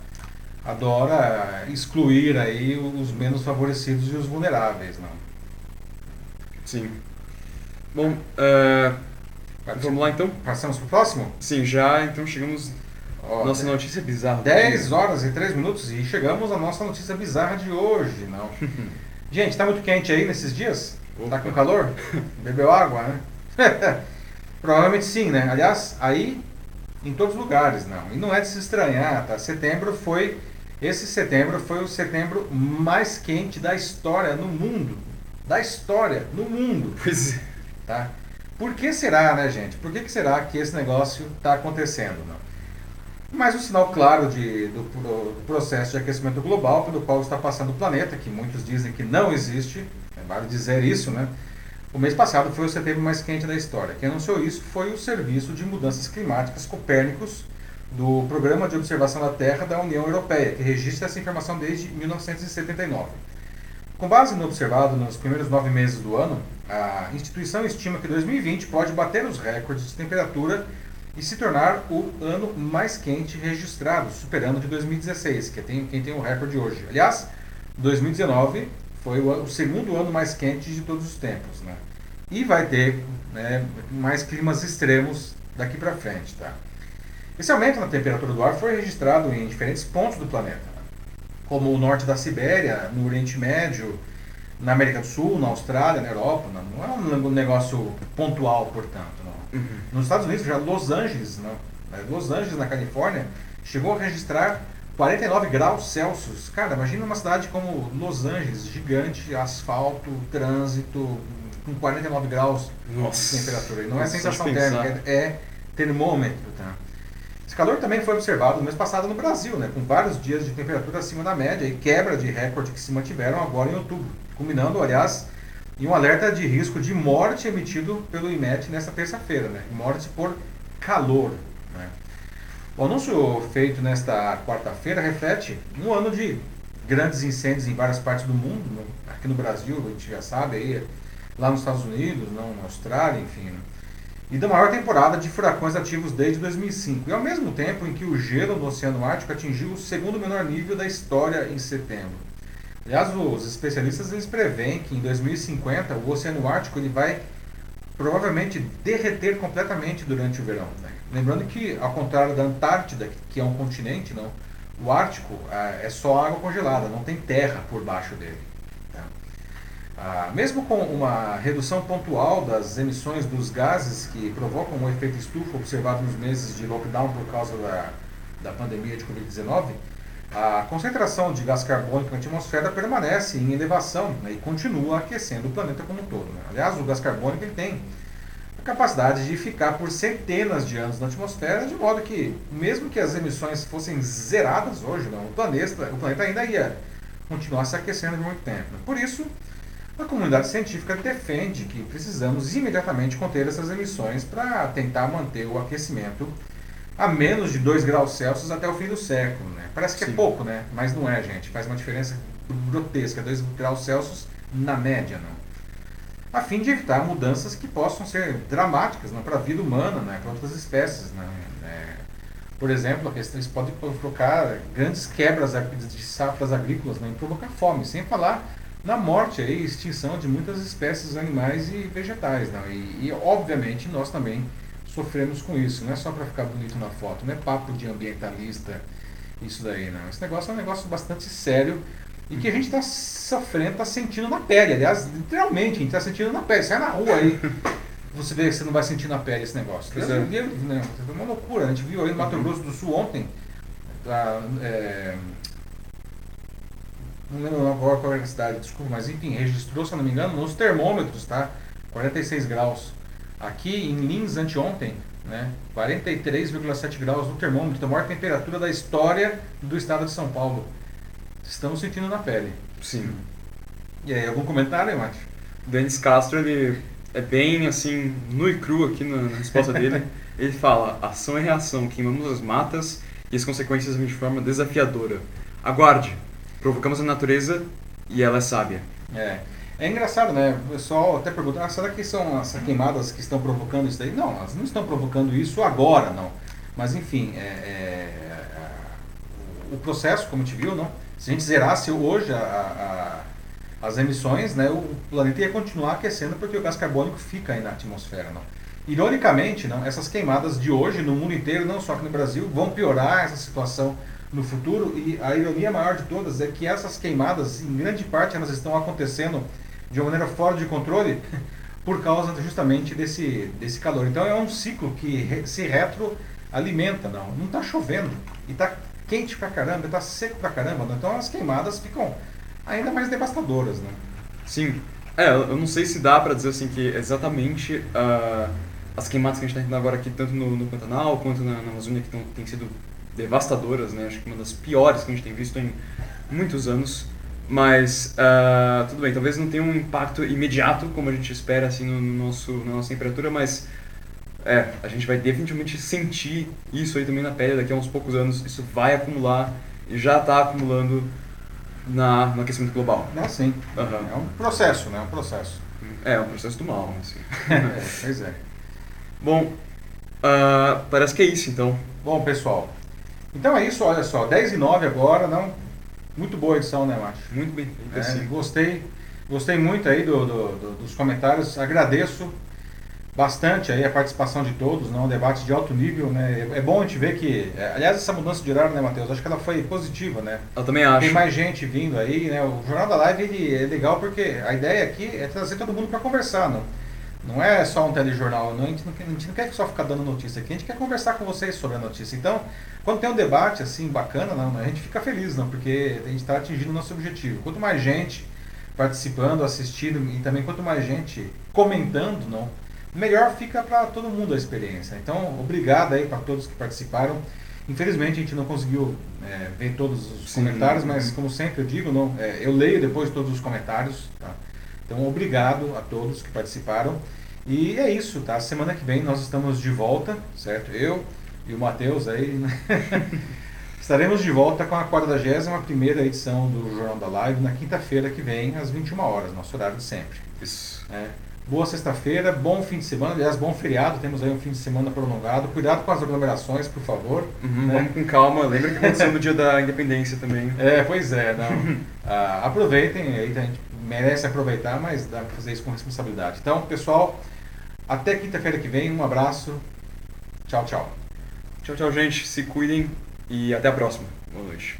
Speaker 1: adora excluir aí os menos favorecidos e os vulneráveis. Não?
Speaker 2: Sim. Bom, uh, vamos lá então?
Speaker 1: Passamos para o próximo?
Speaker 2: Sim, já então chegamos Nossa notícia bizarra.
Speaker 1: 10 horas e 3 minutos e chegamos à nossa notícia bizarra de hoje, não. Gente, tá muito quente aí nesses dias? Opa. Tá com calor? Bebeu água, né? Provavelmente sim, né? Aliás, aí em todos os lugares, não. E não é de se estranhar, tá? Setembro foi esse setembro foi o setembro mais quente da história no mundo. Da história no mundo.
Speaker 2: Pois é.
Speaker 1: Tá? Por que será, né, gente? Por que, que será que esse negócio está acontecendo, não? Mas um sinal claro de, do, do, processo de aquecimento global pelo qual está passando o planeta, que muitos dizem que não existe, é vale dizer isso, né? O mês passado foi o setembro mais quente da história. Quem anunciou isso foi o Serviço de Mudanças Climáticas Copérnicos do Programa de Observação da Terra da União Europeia, que registra essa informação desde 1979. Com base no observado nos primeiros nove meses do ano, a instituição estima que 2020 pode bater os recordes de temperatura e se tornar o ano mais quente registrado, superando de 2016, que é tem, quem tem o recorde hoje. Aliás, 2019 foi o, o, segundo ano mais quente de todos os tempos. Né? e vai ter né, mais climas extremos daqui para frente. Tá? Esse aumento na temperatura do ar foi registrado em diferentes pontos do planeta, né? como o norte da Sibéria, no Oriente Médio, na América do Sul, na Austrália, na Europa. Não, não é um negócio pontual, portanto. Uhum. Nos Estados Unidos, já Los Angeles, não, né? Los Angeles, na Califórnia, chegou a registrar 49 graus Celsius. Cara, imagina uma cidade como Los Angeles, gigante, asfalto, trânsito, com 49 graus Nossa. de temperatura. E não é sensação térmica, é, é termômetro. Tá? Esse calor também foi observado no mês passado no Brasil, né, com vários dias de temperatura acima da média e quebra de recorde que se mantiveram agora em outubro, culminando, aliás, em um alerta de risco de morte emitido pelo IMET nesta terça-feira, né, morte por calor. Né. O anúncio feito nesta quarta-feira reflete um ano de grandes incêndios em várias partes do mundo, né, aqui no Brasil, a gente já sabe aí, lá nos Estados Unidos, não, na Austrália, enfim. Né? E da maior temporada de furacões ativos desde 2005. E ao mesmo tempo em que o gelo no Oceano Ártico atingiu o segundo menor nível da história em setembro. Aliás, os especialistas eles preveem que em 2050 o Oceano Ártico ele vai provavelmente derreter completamente durante o verão. Né? Lembrando que, ao contrário da Antártida, que é um continente, não, o Ártico ah, é só água congelada, não tem terra por baixo dele. Ah, mesmo com uma redução pontual das emissões dos gases que provocam o efeito estufa observado nos meses de lockdown por causa da, da pandemia de Covid-19, a concentração de gás carbônico na atmosfera permanece em elevação né, e continua aquecendo o planeta como um todo. Né? Aliás, o gás carbônico ele tem a capacidade de ficar por centenas de anos na atmosfera, de modo que, mesmo que as emissões fossem zeradas hoje, não, o, planeta, o planeta ainda ia continuar se aquecendo por muito tempo. Por isso, a comunidade científica defende que precisamos imediatamente conter essas emissões para tentar manter o aquecimento a menos de 2 graus Celsius até o fim do século. Né? Parece que é Sim. é pouco, né? mas não é, gente. Faz uma diferença grotesca, 2 graus Celsius na média. Não? A fim de evitar mudanças que possam ser dramáticas né? para a vida humana, né? para outras espécies. Né? É, por exemplo, a questão, isso pode provocar grandes quebras de safras agrícolas né? e provocar fome, sem falar na morte e extinção de muitas espécies animais e vegetais. Não? E, e, obviamente nós também sofremos com isso, não é só para ficar bonito na foto, não é papo de ambientalista isso daí, não. Esse negócio é um negócio bastante sério e que a gente está sofrendo, está sentindo na pele. Aliás, literalmente, a gente está sentindo na pele. Sai na rua aí, você vê que você não vai sentir na pele esse negócio. É. Né? É uma loucura. A gente viu aí no Mato Grosso do Sul ontem, tá, é, não lembro agora qual era a cidade, desculpa, mas enfim, registrou, se eu não me engano, nos termômetros, tá? 46 graus. Aqui em Lins, anteontem, né? 43,7 graus no termômetro, então, a maior temperatura da história do estado de São Paulo. Estamos sentindo na pele.
Speaker 2: Sim.
Speaker 1: E aí, algum comentário, Mate?
Speaker 2: Denis Castro, ele é bem assim, nu e cru aqui na, na resposta dele. ele fala: ação e reação, queimamos as matas e as consequências vêm de forma desafiadora. Aguarde, provocamos a natureza e ela é sábia.
Speaker 1: É. É engraçado, né? O pessoal até pergunta, ah, será que são as queimadas que estão provocando isso daí? Não, elas não estão provocando isso agora, não. Mas enfim, é, é, o processo, como a gente viu, não? se a gente zerasse hoje a, a, as emissões, né, o planeta ia continuar aquecendo porque o gás carbônico fica aí na atmosfera. Não? Ironicamente, não, essas queimadas de hoje no mundo inteiro, não só aqui no Brasil, vão piorar essa situação no futuro e a ironia maior de todas é que essas queimadas, em grande parte, elas estão acontecendo de uma maneira fora de controle por causa justamente desse, desse calor. Então é um ciclo que re, se retroalimenta, não. Não está chovendo e está quente pra caramba, está seco pra caramba, não? então as queimadas ficam ainda mais devastadoras, né?
Speaker 2: Sim. É, eu não sei se dá para dizer assim que exatamente uh, as queimadas que a gente está tendo agora aqui, tanto no, no Pantanal quanto na, na Amazônia, que têm sido devastadoras, né? Acho que uma das piores que a gente tem visto em muitos anos. Mas uh, tudo bem, talvez não tenha um impacto imediato como a gente espera assim no, no nosso na nossa temperatura, mas é, a gente vai definitivamente sentir isso aí também na pele daqui a uns poucos anos. Isso vai acumular e já está acumulando na, no aquecimento global.
Speaker 1: É sim. Uhum. É um processo, né? É um processo.
Speaker 2: É, é um processo do mal, assim.
Speaker 1: é, pois é.
Speaker 2: Bom, uh, parece que é isso então.
Speaker 1: Bom, pessoal, então é isso, olha só, 10 e 9 agora, não? Muito boa edição, né, Macho?
Speaker 2: Muito bem,
Speaker 1: é, Gostei. Gostei muito aí do, do, do, dos comentários, agradeço bastante aí a participação de todos, né? um debate de alto nível, né? É bom a gente ver que, é, aliás, essa mudança de horário, né, Matheus? Acho que ela foi positiva, né?
Speaker 2: Eu também acho.
Speaker 1: Tem mais gente vindo aí, né? O Jornal da Live ele é legal porque a ideia aqui é trazer todo mundo para conversar, não? Não é só um telejornal, não, a, gente não quer, a gente não quer só ficar dando notícia aqui, a gente quer conversar com vocês sobre a notícia. Então, quando tem um debate assim bacana, não, a gente fica feliz, não, porque a gente está atingindo o nosso objetivo. Quanto mais gente participando, assistindo e também quanto mais gente comentando, não, melhor fica para todo mundo a experiência. Então, obrigado aí para todos que participaram. Infelizmente a gente não conseguiu é, ver todos os Sim, comentários, mas como sempre eu digo, não, é, eu leio depois todos os comentários. Tá? Então, obrigado a todos que participaram. E é isso, tá? Semana que vem nós estamos de volta, certo? Eu e o Matheus aí. Né? Estaremos de volta com a 41 primeira edição do Jornal da Live na quinta-feira que vem, às 21 horas, nosso horário de sempre.
Speaker 2: Isso.
Speaker 1: É. Boa sexta-feira, bom fim de semana, aliás, bom feriado, temos aí um fim de semana prolongado. Cuidado com as aglomerações, por favor.
Speaker 2: Uhum, né? Vamos com calma, lembra que aconteceu no dia da independência também.
Speaker 1: É, pois é, não. ah, aproveitem, aí a gente merece aproveitar, mas dá para fazer isso com responsabilidade. Então, pessoal, até quinta-feira que vem, um abraço, tchau, tchau.
Speaker 2: Tchau, tchau, gente, se cuidem e até a próxima. Boa noite.